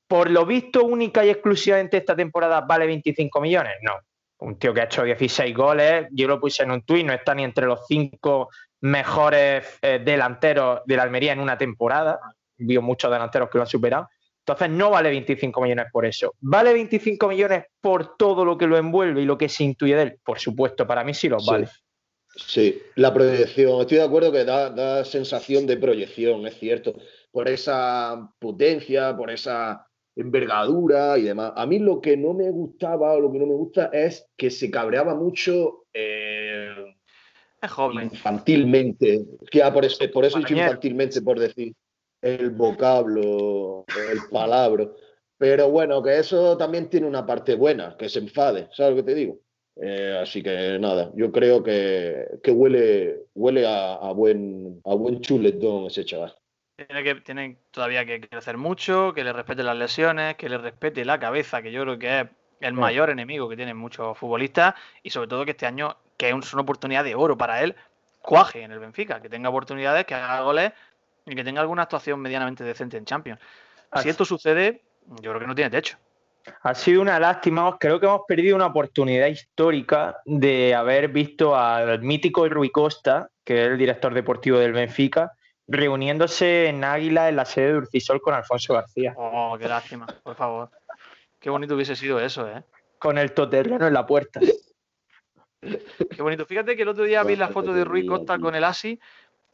por lo visto, única y exclusivamente esta temporada vale 25 millones. No. Un tío que ha hecho 16 goles, yo lo puse en un tuit, no está ni entre los cinco mejores eh, delanteros de la Almería en una temporada. Vio muchos delanteros que lo han superado. Entonces no vale 25 millones por eso. ¿Vale 25 millones por todo lo que lo envuelve y lo que se intuye de él? Por supuesto, para mí sí los Sí. vale. Sí, la proyección. Estoy de acuerdo que da, da sensación de proyección, es cierto. Por esa potencia, por esa envergadura y demás. A mí lo que no me gustaba o lo que no me gusta es que se cabreaba mucho eh, Es joven. infantilmente. Que, ah, por, eso, por eso he dicho infantilmente, por decir el vocablo, el palabra. Pero bueno, que eso también tiene una parte buena, que se enfade, ¿sabes lo que te digo? Eh, así que nada, yo creo que, que huele, huele a, a buen, a buen chuletón ese chaval. Tiene, que, tiene todavía que crecer mucho, que le respete las lesiones, que le respete la cabeza, que yo creo que es el mayor enemigo que tienen muchos futbolistas y sobre todo que este año, que es una oportunidad de oro para él, cuaje en el Benfica, que tenga oportunidades, que haga goles y que tenga alguna actuación medianamente decente en Champions. Si esto sucede, yo creo que no tiene techo. Ha sido una lástima, creo que hemos perdido una oportunidad histórica de haber visto al mítico Rui Costa, que es el director deportivo del Benfica, reuniéndose en Águila en la sede de Urcisol con Alfonso García, Oh, qué lástima, por favor. Qué bonito hubiese sido eso, ¿eh? con el toterreno en la puerta. Qué bonito. Fíjate que el otro día vi la foto de Rui Costa con el Asi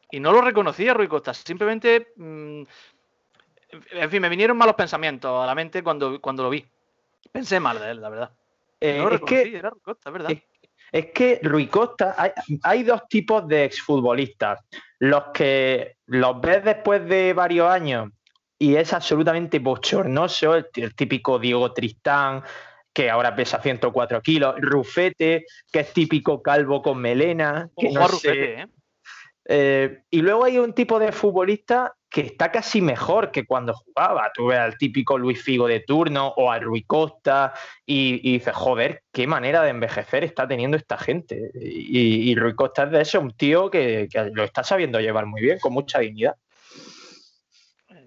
y no lo reconocía Rui Costa. Simplemente, mm, en fin, me vinieron malos pensamientos a la mente cuando, cuando lo vi. Pensé mal de él, la verdad. Eh, No lo es que reconocí, era Rui Costa, es verdad. es- Es que Rui Costa, hay, hay dos tipos de exfutbolistas. Los que los ves después de varios años y es absolutamente bochornoso, el, el típico Diego Tristán, que ahora pesa 104 kilos, Rufete, que es típico calvo con melena, que Ojo no a sé, Rufete, ¿eh? eh, y luego hay un tipo de futbolista que está casi mejor que cuando jugaba. Tú ves al típico Luis Figo de turno o al Rui Costa y, y dices, joder, qué manera de envejecer está teniendo esta gente. Y, y Rui Costa es de eso, un tío que, que lo está sabiendo llevar muy bien, con mucha dignidad.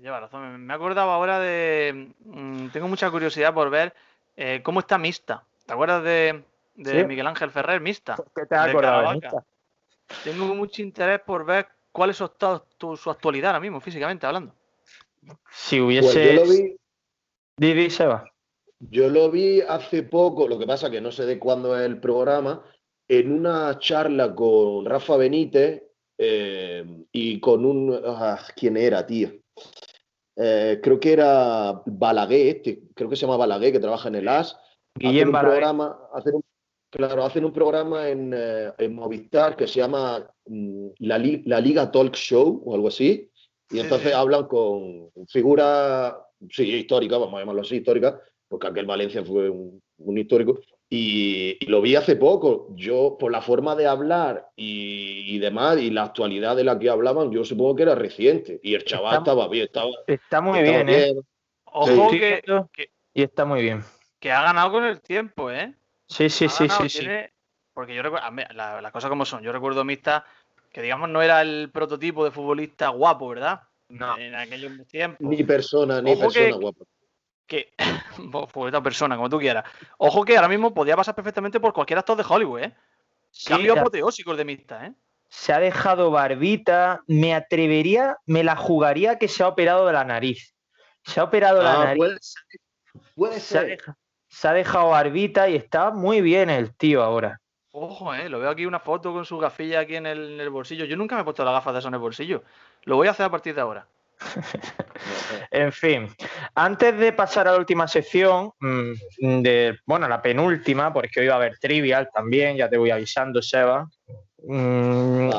lleva razón. Me acordaba ahora de. Mm, tengo mucha curiosidad por ver eh, cómo está Mista. ¿Te acuerdas de, Miguel Ángel Ferrer, Mista? ¿Qué te has acordado de Mista? Tengo mucho interés por ver cuál es su, su actualidad ahora mismo, físicamente hablando. Si hubiese. Pues yo lo vi. Seba. Yo lo vi hace poco, lo que pasa que no sé de cuándo es el programa, en una charla con Rafa Benítez eh, y con un. Ah, ¿Quién era, tío? Eh, creo que era Balaguer, este, creo que se llama Balaguer, que trabaja en el AS. Guillem un programa, hacer un, claro, hacen un programa en, eh, en Movistar que se llama mm, la, la, Liga Talk Show o algo así. Y entonces hablan con figuras, sí, históricas, vamos a llamarlo así, históricas, porque aquel Valencia fue un, un histórico, y, lo vi hace poco. Yo, por la forma de hablar y, demás, y la actualidad de la que hablaban, yo supongo que era reciente. Y el chaval estaba bien, estaba. Está muy bien, ¿eh? Ojo que, Y está muy bien. Que ha ganado con el tiempo, ¿eh? Sí, sí, sí, sí, sí. Porque yo recuerdo, las cosas como son. Yo recuerdo Mista, que digamos no era el prototipo de futbolista guapo, ¿verdad? No. En aquellos tiempos. Ni persona, ni persona guapa que (laughs) por esta persona, como tú quieras. Ojo que ahora mismo podría pasar perfectamente por cualquier actor de Hollywood, ¿eh? Cambio apoteósico de Mista, ¿eh? Se ha dejado barbita, me atrevería, me la jugaría que se ha operado de la nariz. Se ha operado la ah, nariz. Puede, ser. Se ha, dejado, barbita y está muy bien el tío ahora. Ojo, eh, lo veo aquí una foto con su gafilla aquí en el, en el bolsillo. Yo nunca me he puesto las gafas de eso en el bolsillo. Lo voy a hacer a partir de ahora. (laughs) en fin, antes de pasar a la última sección, mm, de, bueno, la penúltima, porque hoy va a haber trivial también, ya te voy avisando, Seba. Mm,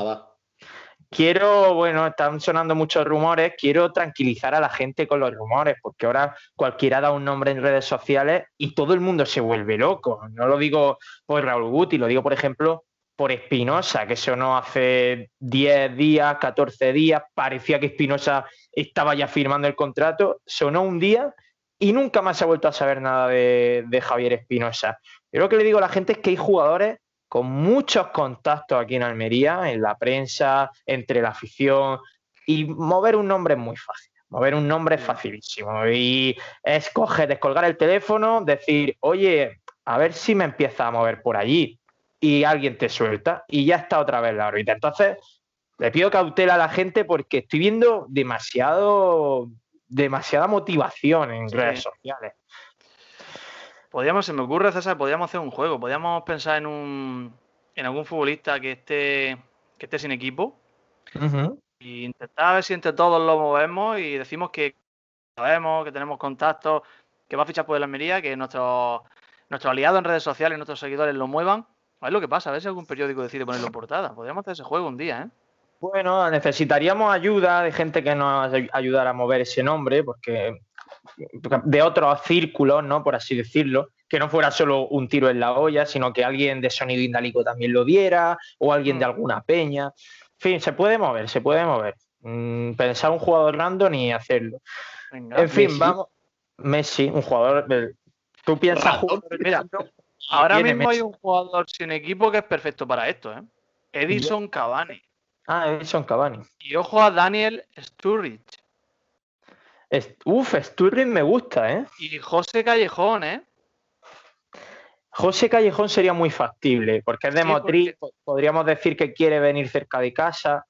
quiero, bueno, están sonando muchos rumores, quiero tranquilizar a la gente con los rumores, porque ahora cualquiera da un nombre en redes sociales y todo el mundo se vuelve loco. No lo digo por Raúl Guti, lo digo, por ejemplo, por Espinosa, que eso no hace 10 días, 14 días, parecía que Espinosa estaba ya firmando el contrato, sonó un día y nunca más se ha vuelto a saber nada de, Javier Espinosa. Yo lo que le digo a la gente es que hay jugadores con muchos contactos aquí en Almería, en la prensa, entre la afición, y mover un nombre es muy fácil. Mover un nombre es facilísimo. Y es coger, descolgar el teléfono, decir, oye, a ver si me empieza a mover por allí y alguien te suelta y ya está otra vez la órbita. Entonces, le pido cautela a la gente porque estoy viendo demasiado, demasiada motivación en redes sociales. Podríamos, se me ocurre, César, podríamos hacer un juego. Podríamos pensar en un en algún futbolista que esté que esté sin equipo y intentar ver si entre todos lo movemos y decimos que sabemos, que tenemos contactos, que va a fichar por el Almería, que nuestros nuestros aliados en redes sociales, nuestros seguidores lo muevan a ver lo que pasa, a ver si algún periódico decide ponerlo en portada. Podríamos hacer ese juego un día, ¿eh? Bueno, necesitaríamos ayuda de gente que nos ayudara a mover ese nombre, porque de otros círculos, ¿no? Por así decirlo, que no fuera solo un tiro en la olla, sino que alguien de sonido indálico también lo diera, o alguien de mm. alguna peña. En fin, se puede mover, se puede mover. Mm, pensar un jugador random y hacerlo. en fin, vamos. Messi, un jugador. Tú piensas. Mira, Ahora mismo hay un jugador sin equipo que es perfecto para esto, ¿eh? Edison Cavani. Ah, Edison Cavani. Y ojo a Daniel Sturridge. Uf, Sturridge me gusta, ¿eh? Y José Callejón, ¿eh? José Callejón sería muy factible, porque es de Motril, podríamos decir que quiere venir cerca de casa.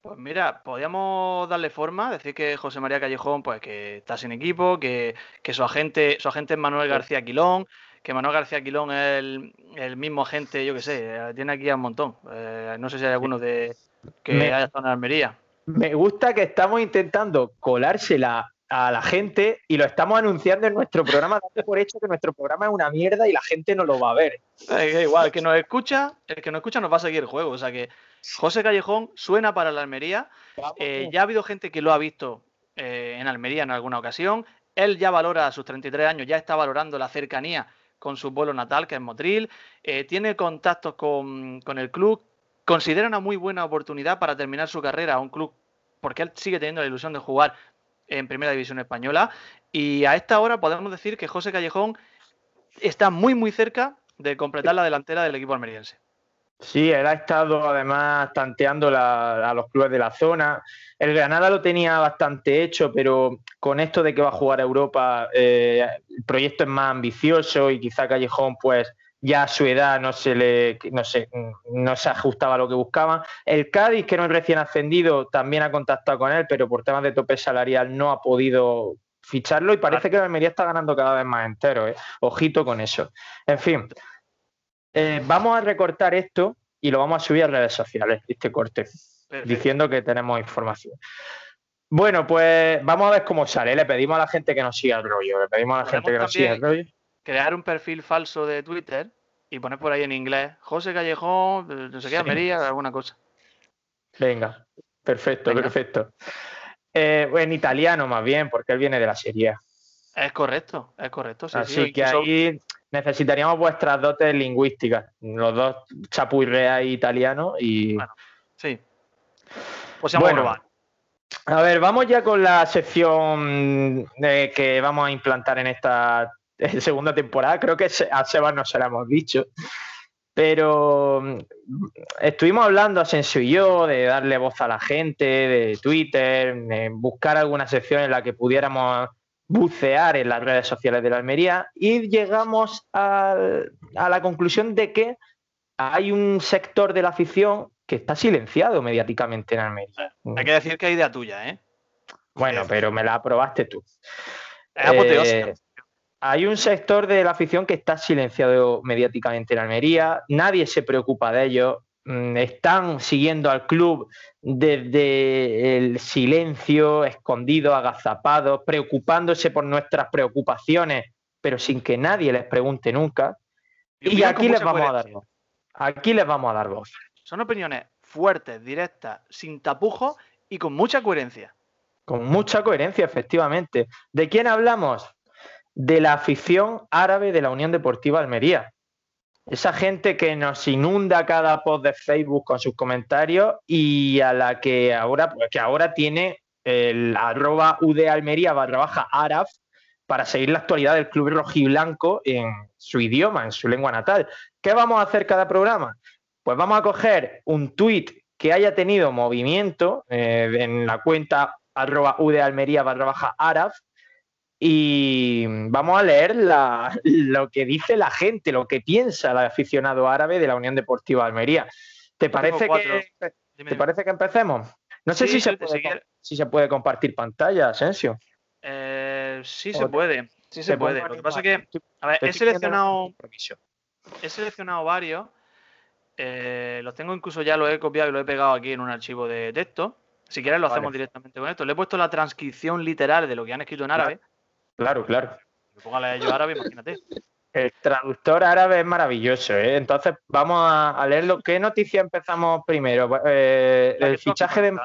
Pues mira, podríamos darle forma, decir que José María Callejón, pues que está sin equipo, que, que su agente, su agente es Manuel García Quilón, que Manuel García Quilón es el, mismo agente, yo que sé, eh, tiene aquí un montón. Eh, no sé si hay alguno de que haya estado en Almería. Me gusta que estamos intentando colársela a la gente y lo estamos anunciando en nuestro programa, dando por hecho que nuestro programa es una mierda y la gente no lo va a ver. igual, el que nos escucha, el que nos escucha nos va a seguir el juego. O sea que José Callejón suena para la Almería. Eh, ya ha habido gente que lo ha visto en Almería en alguna ocasión. Él ya valora a sus 33 años, ya está valorando la cercanía con su pueblo natal, que es Motril, eh, tiene contactos con, el club, considera una muy buena oportunidad para terminar su carrera a un club, porque él sigue teniendo la ilusión de jugar en Primera División Española, y a esta hora podemos decir que José Callejón está muy muy cerca de completar la delantera del equipo almeriense. Sí, él ha estado además tanteando a los clubes de la zona. El Granada lo tenía bastante hecho, pero con esto de que va a jugar a Europa, eh, el proyecto es más ambicioso y quizá Callejón, pues ya a su edad no se le no no se ajustaba a lo que buscaban. El Cádiz, que no es recién ascendido, también ha contactado con él, pero por temas de tope salarial no ha podido ficharlo y parece que la Almería está ganando cada vez más entero. ¿eh? Ojito con eso. En fin, eh, vamos a recortar esto y lo vamos a subir a redes sociales, este corte, diciendo que tenemos información. Bueno, pues vamos a ver cómo sale. Le pedimos a la gente que nos siga el rollo. Le pedimos a la gente que nos siga el rollo. Crear un perfil falso de Twitter y poner por ahí en inglés José Callejón, no sé qué, Almería, alguna cosa. Venga, perfecto, perfecto. Eh, en italiano más bien, porque él viene de la Serie Es correcto, es correcto. Así que ahí necesitaríamos vuestras dotes lingüísticas, los dos chapurrea y italiano y... Bueno, sí. Pues bueno, a ver, vamos ya con la sección eh, que vamos a implantar en esta segunda temporada. Creo que a Sebas no se la hemos dicho. Pero mm, estuvimos hablando, Asensio y yo, de darle voz a la gente, de Twitter, de buscar alguna sección en la que pudiéramos bucear en las redes sociales de la Almería y llegamos a, la conclusión de que hay un sector de la afición que está silenciado mediáticamente en Almería. Hay que decir que hay idea tuya, ¿eh? Bueno, pero me la aprobaste tú. Eh, hay un sector de la afición que está silenciado mediáticamente en Almería, nadie se preocupa de ello, mm, están siguiendo al club desde el silencio, escondido, agazapado, preocupándose por nuestras preocupaciones, pero sin que nadie les pregunte nunca. Y, aquí les vamos a dar voz. Aquí les vamos a dar voz. Son opiniones fuertes, directas, sin tapujos y con mucha coherencia. Con mucha coherencia, efectivamente. ¿De quién hablamos? De la afición árabe de la Unión Deportiva Almería. Esa gente que nos inunda cada post de Facebook con sus comentarios y a la que ahora, pues que ahora tiene el arroba UD Almería barra baja Araf para seguir la actualidad del club rojiblanco en su idioma, en su lengua natal. ¿Qué vamos a hacer cada programa? Pues vamos a coger un tweet que haya tenido movimiento eh, en la cuenta arroba UD Almería barra baja Araf y vamos a leer (laughs) lo que dice la gente, lo que piensa el aficionado árabe de la Unión Deportiva Almería. ¿Te parece, que, ¿te parece que empecemos? No sé si, se puede, si se puede compartir pantalla, Asensio. Eh, sí se puede, sí se puede. Lo que pasa es que, a ver, he seleccionado, he seleccionado varios. Eh, los tengo incluso ya, lo he copiado y lo he pegado aquí en un archivo de texto. Si quieres lo hacemos directamente con esto. Le he puesto la transcripción literal de lo que han escrito en árabe. Claro, claro. Póngale yo árabe, imagínate. El traductor árabe es maravilloso, ¿eh? Entonces vamos a, leerlo. ¿Qué noticia empezamos primero? Eh, el fichaje de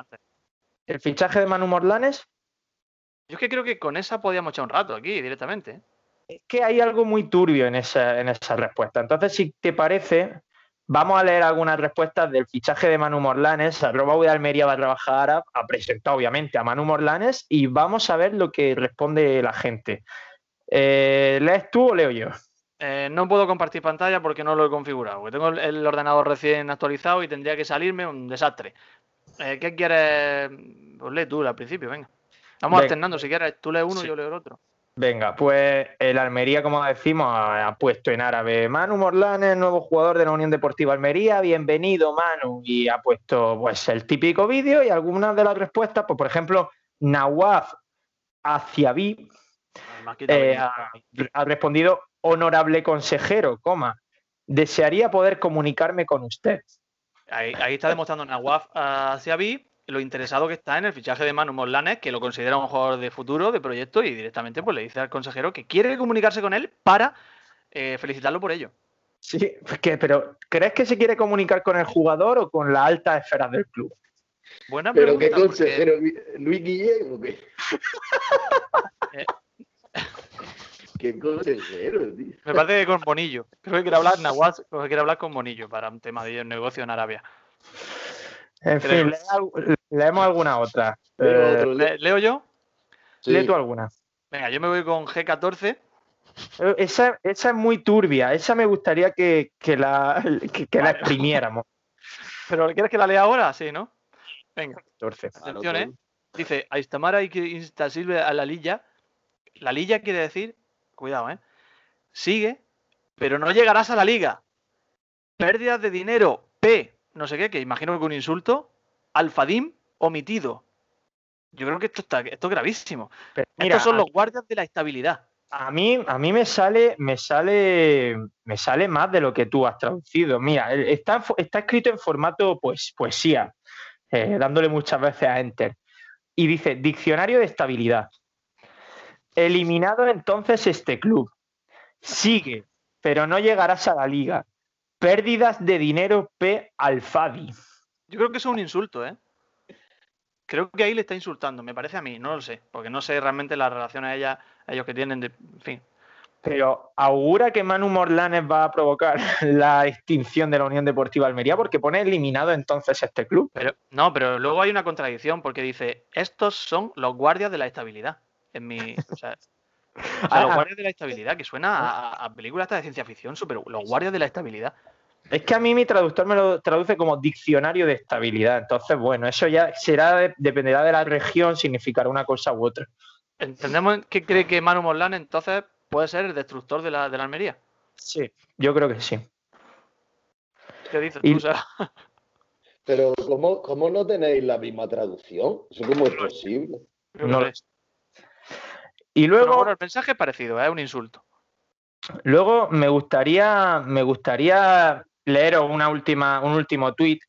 el fichaje de Manu Morlanes. Yo es que creo que con esa podíamos echar un rato aquí directamente. ¿eh? Es que hay algo muy turbio en esa, en esa respuesta. Entonces, si te parece, Vamos a leer algunas respuestas del fichaje de Manu Morlanes. Arroba de Almería va a trabajar, ha presentado obviamente a Manu Morlanes y vamos a ver lo que responde la gente. Eh, ¿Lees tú o leo yo? Eh, no puedo compartir pantalla porque no lo he configurado. Porque tengo el ordenador recién actualizado y tendría que salirme un desastre. Eh, ¿Qué quieres? Pues lee tú al principio, venga. Vamos alternando, si quieres, tú lees uno y yo leo el otro. Venga, pues el Almería, como decimos, ha puesto en árabe Manu Morlanes, nuevo jugador de la Unión Deportiva Almería, bienvenido Manu, y ha puesto pues el típico vídeo y algunas de las respuestas, pues por ejemplo, Nawaf Aciabi eh, ha, respondido honorable consejero, coma, desearía poder comunicarme con usted. Ahí, está demostrando Nawaf Aciabi lo interesado que está en el fichaje de Manu Morlanes, que lo considera un jugador de futuro, de proyecto, y directamente pues le dice al consejero que quiere comunicarse con él para eh, felicitarlo por ello. Sí, pero ¿crees que se quiere comunicar con el jugador o con la alta esfera del club? Buena ¿Pero qué consejero? ¿Luis Guillén o qué? (laughs) Eh. ¿Qué consejero, tío? Me parece que con Bonillo. Creo que quiere hablar Nahuatl, quiere hablar con Bonillo para un tema de negocio en Arabia. En fin, leemos alguna otra. ¿Leo, eh, yo? Lee tú alguna. Venga, yo me voy con G14. Eh, esa, esa es muy turbia, esa me gustaría que, que la, que, que la exprimiéramos. (laughs) ¿Pero quieres que la lea ahora? Sí, ¿no? Venga, 14. atención, ¿eh? Dice, Aistamara y que instasilve a la lilla. La lilla quiere decir, cuidado, ¿eh? Sigue, pero no llegarás a la liga. Pérdidas de dinero, P, no sé qué, que imagino que un insulto. Alfadim, omitido. Yo creo que esto está, esto es gravísimo. Pero mira, Estos son los guardias de la estabilidad. A mí, a mí me sale, me sale, me sale más de lo que tú has traducido. Mira, está escrito en formato pues, poesía, eh, dándole muchas veces a enter. Y dice, diccionario de estabilidad. Eliminado entonces este club. Sigue, pero no llegarás a la liga. Pérdidas de dinero P. Alfadi. Yo creo que eso es un insulto, ¿eh? Creo que ahí le está insultando, me parece a mí, no lo sé, porque no sé realmente la relación a ella, a ellos que tienen de, en fin. Pero augura que Manu Morlanes va a provocar (laughs) la extinción de la Unión Deportiva Almería porque pone eliminado entonces este club. Pero no, pero luego hay una contradicción porque dice, estos son los guardias de la estabilidad. En mi, o sea, o sea, los Ah. guardias de la estabilidad, que suena a, a película hasta de ciencia ficción, super, los guardias de la estabilidad. Es que a mí mi traductor me lo traduce como diccionario de estabilidad. Entonces, bueno, eso ya será de- dependerá de la región, significará una cosa u otra. ¿Entendemos que cree que Manu Morlán entonces puede ser el destructor de la, de la Almería? Sí, yo creo que sí. ¿Qué dices Y- tú? O sea, Pero ¿cómo, ¿cómo no tenéis la misma traducción? ¿Eso cómo es posible? No lo sí. Y Pero luego, bueno, el mensaje es parecido, ¿eh? es un insulto. luego me gustaría, me gustaría leeros una última, un último tuit.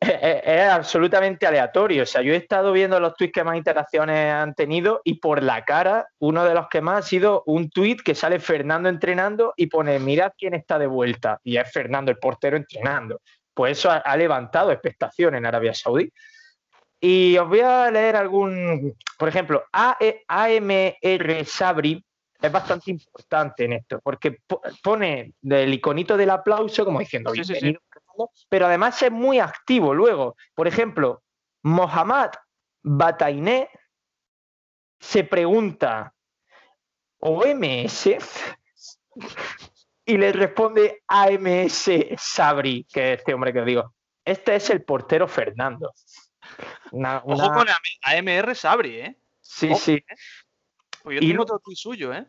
Es, es- es absolutamente aleatorio. O sea, yo he estado viendo los tuits que más interacciones han tenido y por la cara, uno de los que más ha sido un tuit que sale Fernando entrenando y pone, mirad quién está de vuelta. Y es Fernando, el portero, entrenando. Pues eso ha, ha levantado expectación en Arabia Saudí. Y os voy a leer algún, por ejemplo, AMR Sabri es bastante importante en esto, porque po- pone del iconito del aplauso como diciendo Sí, sí, sí. bienvenido, Fernando", pero además es muy activo luego. Por ejemplo, Mohammad Batainé se pregunta OMS y le responde AMS Sabri, que es este hombre que os digo. Este es el portero Fernando. Una- Ojo con AMR Sabri, ¿eh? Sí, ojo. sí. Pues yo Y tengo otro tuit suyo, ¿eh?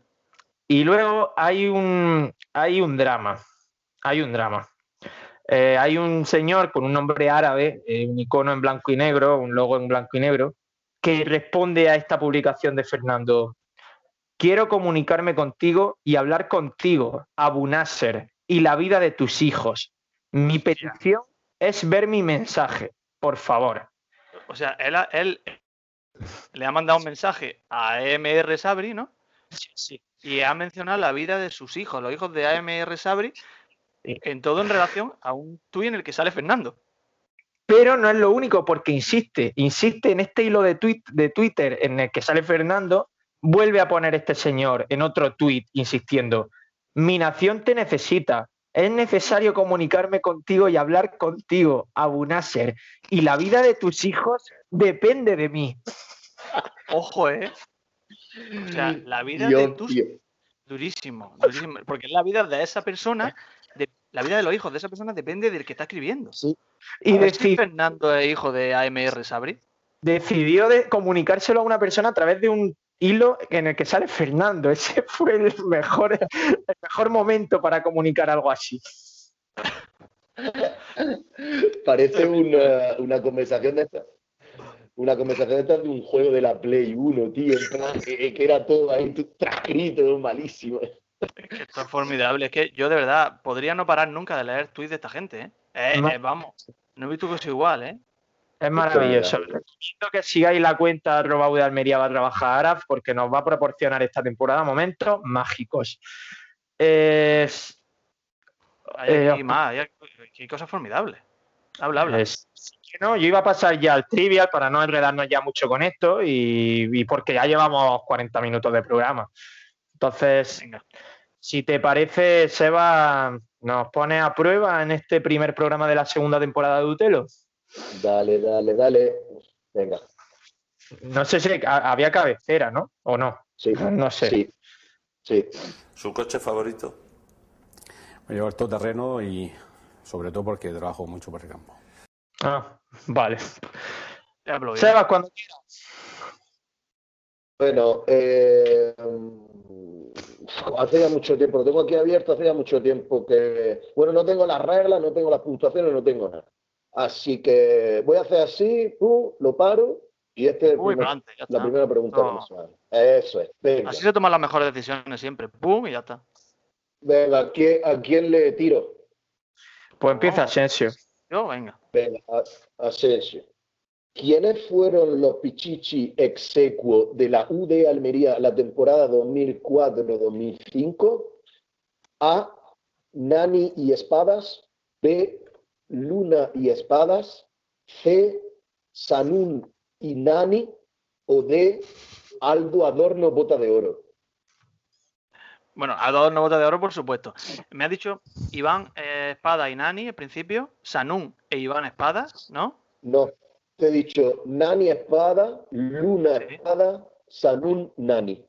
Y luego hay un, hay un drama. Hay un drama. Eh, hay un señor con un nombre árabe, eh, un icono en blanco y negro, un logo en blanco y negro, que responde a esta publicación de Fernando. Quiero comunicarme contigo y hablar contigo, Abu Nasser, y la vida de tus hijos. Mi petición es ver mi mensaje, por favor. O sea, él, él le ha mandado un mensaje a AMR Sabri, ¿no? Sí, sí. Y ha mencionado la vida de sus hijos, los hijos de AMR Sabri, Sí. en todo en relación a un tuit en el que sale Fernando. Pero no es lo único, porque insiste, insiste en este hilo de, tuit, de Twitter en el que sale Fernando, vuelve a poner este señor en otro tuit insistiendo, mi nación te necesita, es necesario comunicarme contigo y hablar contigo, Abu Nasser, y la vida de tus hijos depende de mí. Ojo, ¿eh? O sea, la vida de tus durísimo, durísimo, porque la vida de esa persona, de- la vida de los hijos de esa persona depende del que está escribiendo. Y si deci- Fernando es hijo de AMR Sabri. decidió de comunicárselo a una persona a través de un hilo en el que sale Fernando. (laughs) Ese fue el mejor, el mejor momento para comunicar algo así. Parece una, una conversación de estas. Una conversación de estas de un juego de la Play 1, tío. en plan, que, que era todo ahí transcrito, malísimo. Es que esto es formidable. Es que yo de verdad podría no parar nunca de leer tweets de esta gente, ¿eh? Eh, eh, vamos, no he visto cosa igual, ¿eh? Es maravilloso. Recomiendo que sigáis la cuenta arroba U de Almería va a trabajar Araf porque nos va a proporcionar esta temporada momentos mágicos. Es- Hay Eh, aquí más, hay, aquí hay cosas formidables. Habla, habla. es- que no, yo iba a pasar ya al trivial para no enredarnos ya mucho con esto y, y porque ya llevamos 40 minutos de programa. Entonces, Venga. Si te parece, Seba, nos pone a prueba en este primer programa de la segunda temporada de Utelo. Dale, dale, dale. Venga, No sé si ha- había cabecera, ¿no? ¿O no? sí. No sé. Sí. Sí. ¿Su coche favorito? Me llevo el todoterreno y sobre todo porque trabajo mucho por el campo. Ah, vale. Sebas, cuando quieras. Bueno, eh, hace ya mucho tiempo, lo tengo aquí abierto, hace ya mucho tiempo que, bueno, no tengo las reglas, no tengo las puntuaciones, no tengo nada. Así que voy a hacer así, pum, lo paro y este es la está. primera pregunta No. que me sale. Eso es. Venga, Así se toman las mejores decisiones siempre. ¡Pum! Y ya está. venga, ¿a quién, a quién le tiro? Pues empieza. Asensio. Yo, venga. Venga, a-. ¿Quiénes fueron los pichichi exequo de la UD Almería la temporada 2004-2005? A. Nani y Espadas. B. Luna y Espadas. C. Sanún y Nani. O D. Aldo Adorno Bota de Oro. Bueno, a dos botas de oro, por supuesto. Me ha dicho Iván eh, Espada y Nani, al principio. Sanún e Iván Espada, ¿no? No, te he dicho Nani Espada, Luna Sí. Espada, Sanún Nani.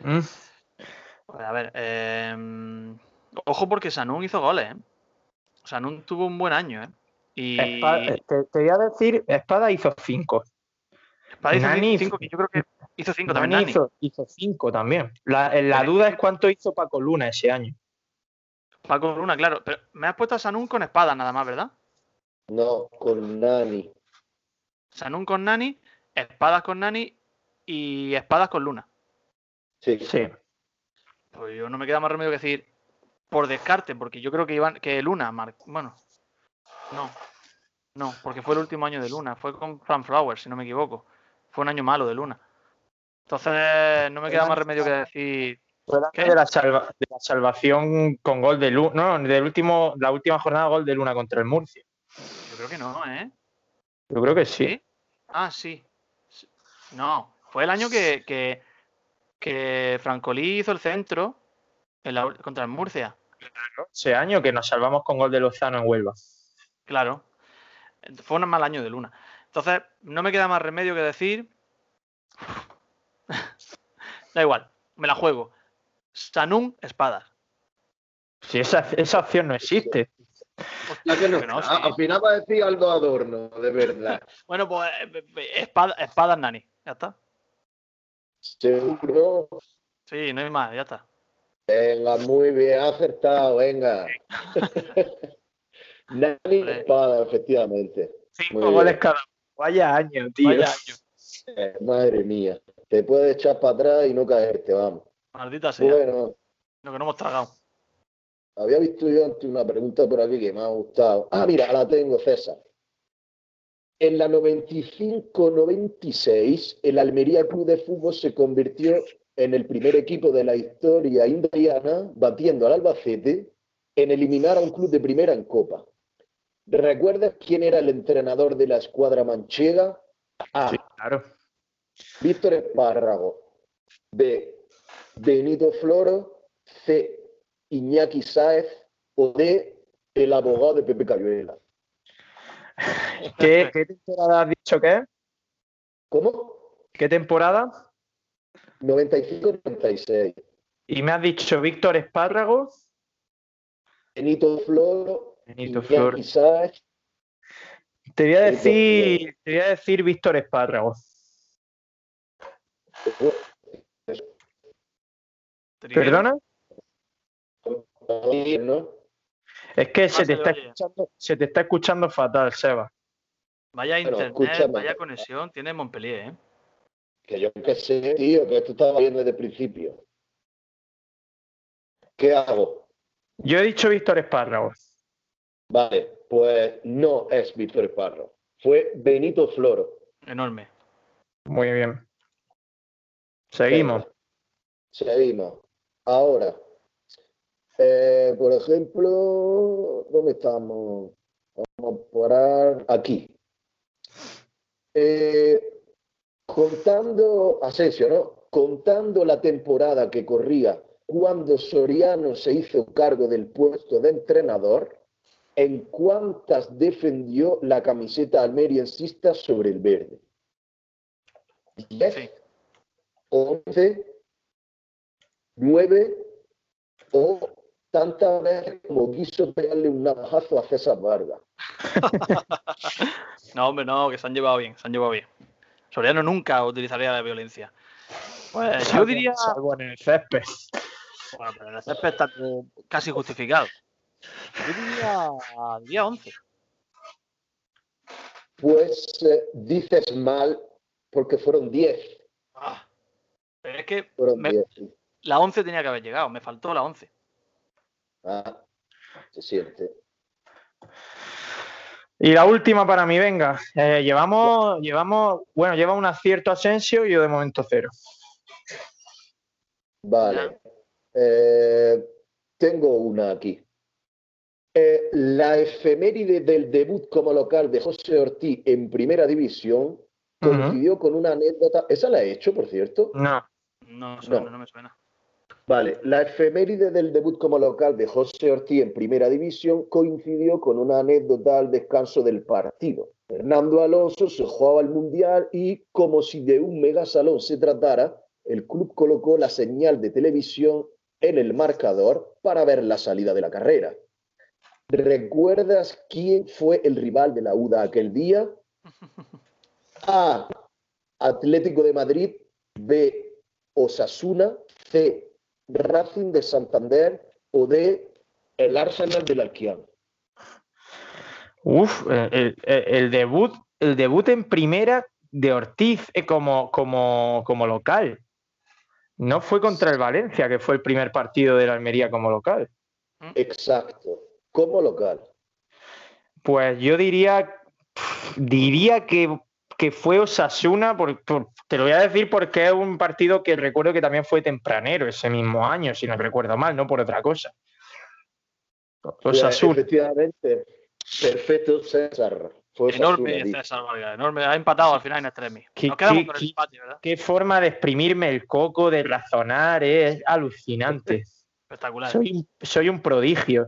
Mm. Pues a ver. eh, ojo porque Sanún hizo goles, ¿eh? Sanún tuvo un buen año, ¿eh? Y Espada- te, te voy a decir, Espada hizo cinco. Espada hizo Nani- cinco, que yo creo que hizo cinco también Nani Nani. hizo, hizo cinco también. La, duda es cuánto hizo Paco Luna ese año. Paco Luna, claro. Pero me has puesto a Sanún con Espada nada más, ¿verdad? No, con Nani. Sanún con Nani, Espadas con Nani y Espadas con Luna. Sí. Sí. Pues yo no me queda más remedio que decir por descarte, porque yo creo que Iván, que Luna, mar- bueno, no, no, porque fue el último año de Luna, fue con Fran Flowers, si no me equivoco, fue un año malo de Luna. Entonces no me queda más remedio que decir, Fue el año ¿Qué? de la, salva- de la salvación con gol de Luna. No, del último, la última jornada gol de Luna contra el Murcia. yo creo que no, ¿eh? Yo creo que sí. ¿Sí? Ah, sí. No, fue el año que, que, que Francolí hizo el centro en la contra el Murcia. Ese año que nos salvamos con gol de Lozano en Huelva. Claro. Fue un mal año de Luna. Entonces, no me queda más remedio que decir. (laughs) da igual, me la juego. Sanún Espadas. Si esa, esa opción no existe. ¿A que no? Que no, sí. Al final va a decir Aldo Adorno, de verdad. (laughs) Bueno, pues eh, eh, espada- Espadas Nani. Ya está. Seguro. Sí, no hay más, ya está. Venga, muy bien, acertado, venga. (laughs) Nani. Espada, efectivamente. Cinco Muy bien. goles cada uno. Vaya año, tío. Vaya año. Eh, madre mía. Te puedes echar para atrás y no caerte, vamos. Maldita sea. Bueno, Lo que no hemos tragado. había visto yo antes una pregunta por aquí que me ha gustado. Ah, mira, la tengo, César. En la 95-96, el Almería Club de Fútbol se convirtió en el primer equipo de la historia indiana, batiendo al Albacete, en eliminar a un club de primera en Copa. ¿Recuerdas quién era el entrenador de la escuadra manchega? A. Sí, claro. Víctor Espárrago. B. Benito Floro. C. Iñaki Sáez. O D. El abogado de Pepe Cayuela. (laughs) ¿Qué, qué temporada has dicho que es? ¿Cómo? ¿Qué temporada? 95-96. Y me has dicho Víctor Espárrago. Benito Floro. Benito Iñaki Floro. Sáez. Te voy a decir, te voy a decir Víctor Espárrago. Triguero. ¿Perdona? ¿no? Es que se se te, está escuchando, se te está escuchando fatal, Seba. Vaya Bueno, internet, escúchame. vaya conexión tiene Montpellier, ¿eh? Que yo qué sé, tío, que esto estaba bien desde el principio. ¿Qué hago? Yo he dicho Víctor Espárrago. Vale, pues no es Víctor Espárrago. Fue Benito Floro. Enorme. Muy bien. Seguimos. Seguimos. Ahora, eh, por ejemplo, ¿dónde estamos? Vamos a parar aquí. Eh, contando, Asensio, ¿no? Contando la temporada que corría cuando Soriano se hizo cargo del puesto de entrenador, ¿en cuántas defendió la camiseta almeriensista sobre el verde? ¿10? Sí. 11, nueve o tantas veces como quiso pegarle un navajazo a César Vargas. (laughs) no, hombre, no, que se han llevado bien, se han llevado bien. Soriano nunca utilizaría la violencia. Pues yo diría. Salvo en el césped. Bueno, pero en el césped está casi justificado. Yo diría, día 11. Pues eh, dices mal porque fueron 10. Ah, pero es que Fueron me- 10. sí. La 11 tenía que haber llegado, me faltó la 11. Ah, se siente. Y la última para mí, venga. Eh, llevamos, llevamos, bueno, lleva un acierto Asensio y yo de momento cero. Vale. Eh, tengo una aquí. Eh, la efeméride del debut como local de José Ortiz en primera división coincidió con una anécdota. ¿Esa la he hecho, por cierto? No. No me suena, No. no, me suena. La efeméride del debut como local de José Ortiz en primera división coincidió con una anécdota al descanso del partido. Fernando Alonso se jugaba el Mundial y, como si de un megasalón se tratara, el club colocó la señal de televisión en el marcador para ver la salida de la carrera. ¿Recuerdas quién fue el rival de la UDA aquel día? A. Atlético de Madrid. B. Osasuna. C. Racing de Santander. O D. El Arsenal del Alquiano. Uf, el, el- el debut, el debut en primera de Ortiz eh, como, como, como local. No fue contra el Valencia, que fue el primer partido de la Almería como local. Exacto. Como local. Pues yo diría, diría que, que fue Osasuna, por, por- te lo voy a decir porque es un partido que recuerdo que también fue tempranero ese mismo año, si no recuerdo mal, no por otra cosa. Osasuna. efectivamente. Perfecto, César. Fue Osasuna, Enorme di. César Vargas, enorme. Ha empatado al final en extremis. Qué- Nos quedamos qué- con el empate, ¿verdad? Qué forma de exprimirme el coco, de razonar, es alucinante. (laughs) Espectacular. Soy, un- soy un prodigio.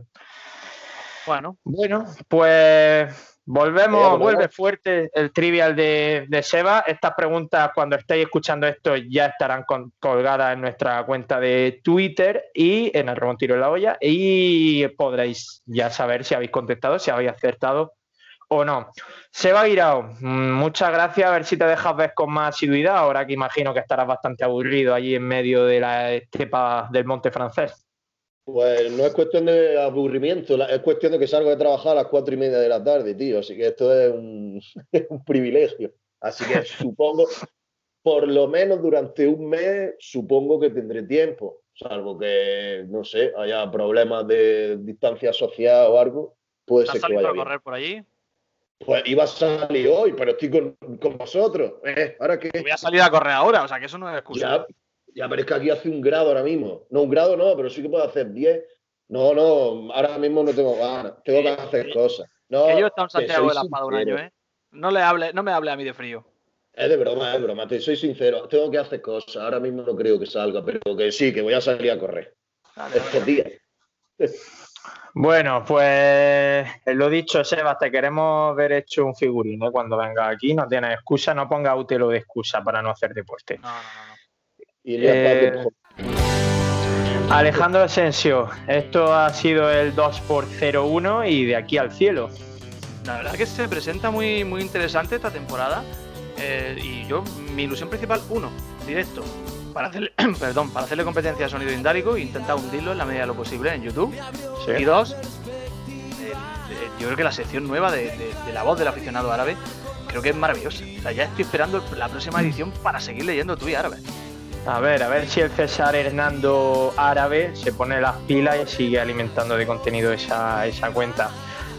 Bueno, Bueno, pues volvemos, vuelve fuerte el trivial de, de Seba. Estas preguntas, cuando estéis escuchando esto, ya estarán con- colgadas en nuestra cuenta de Twitter y en el Ramón Tiro en la olla. Y podréis ya saber si habéis contestado, si habéis acertado o no. Seba Guirao, mm, muchas gracias. A ver si te dejas ver con más asiduidad, ahora que imagino que estarás bastante aburrido allí en medio de la estepa del monte francés. Pues no es cuestión de aburrimiento, es cuestión de que salgo de trabajar a las cuatro y media de la tarde, tío. Así que esto es un, (laughs) privilegio. Así que (laughs) supongo, por lo menos durante un mes, supongo que tendré tiempo. Salvo que, no sé, haya problemas de distancia social o algo, puede ¿te has ser que vaya a bien. correr por allí? Pues iba a salir hoy, pero estoy con, con vosotros. ¿eh? ¿Ahora qué? Voy a salir a correr ahora, o sea que eso no es excusa. Ya, ya, pero es que aquí hace un grado ahora mismo. No, un grado no, pero sí que puedo hacer 10. No, no, ahora mismo no tengo ganas. Tengo que hacer cosas. No, que yo he estado en Santiago de la Espada un año, ¿eh? No, le hable, no me hable a mí de frío. Es de broma, es de broma. Te soy sincero. Tengo que hacer cosas. Ahora mismo no creo que salga, pero que sí, que voy a salir a correr. Dale, Estos días. Bueno, pues lo dicho, Sebas, te queremos ver hecho un figurín ¿eh? cuando venga aquí. No tienes excusa, no ponga Utelo de excusa para no hacer deporte. No, no, no. Eh, Alejandro Asensio, esto ha sido el 2 por 0-1 y de aquí al cielo. La verdad que se presenta muy, muy interesante esta temporada. eh, y yo, mi ilusión principal, uno, directo. Para hacerle, (clears throat) perdón, para hacerle competencia a Sonido Indálico e intentar hundirlo en la medida de lo posible en YouTube. Y dos, eh, eh, yo creo que la sección nueva de, de- de la voz del aficionado árabe creo que es maravillosa. O sea, ya estoy esperando la próxima edición para seguir leyendo tú y árabe. A ver, a ver si el César Hernando árabe se pone las pilas y sigue alimentando de contenido esa, esa cuenta.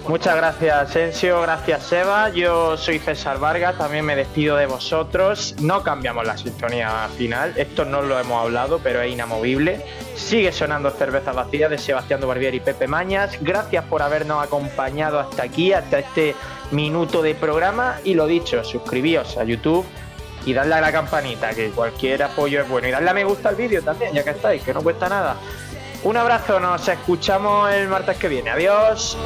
Muchas gracias, Asensio. Gracias, Seba. Yo soy César Vargas. También me despido de vosotros. No cambiamos la sintonía final. Esto no lo hemos hablado, pero es inamovible. Sigue sonando cervezas vacías de Sebastián Dubarbier y Pepe Mañas. Gracias por habernos acompañado hasta aquí, hasta este minuto de programa. Y lo dicho, suscribíos a YouTube y darle a la campanita, que cualquier apoyo es bueno. Y darle a me gusta al vídeo también, ya que estáis, que no cuesta nada. Un abrazo, nos escuchamos el martes que viene. Adiós.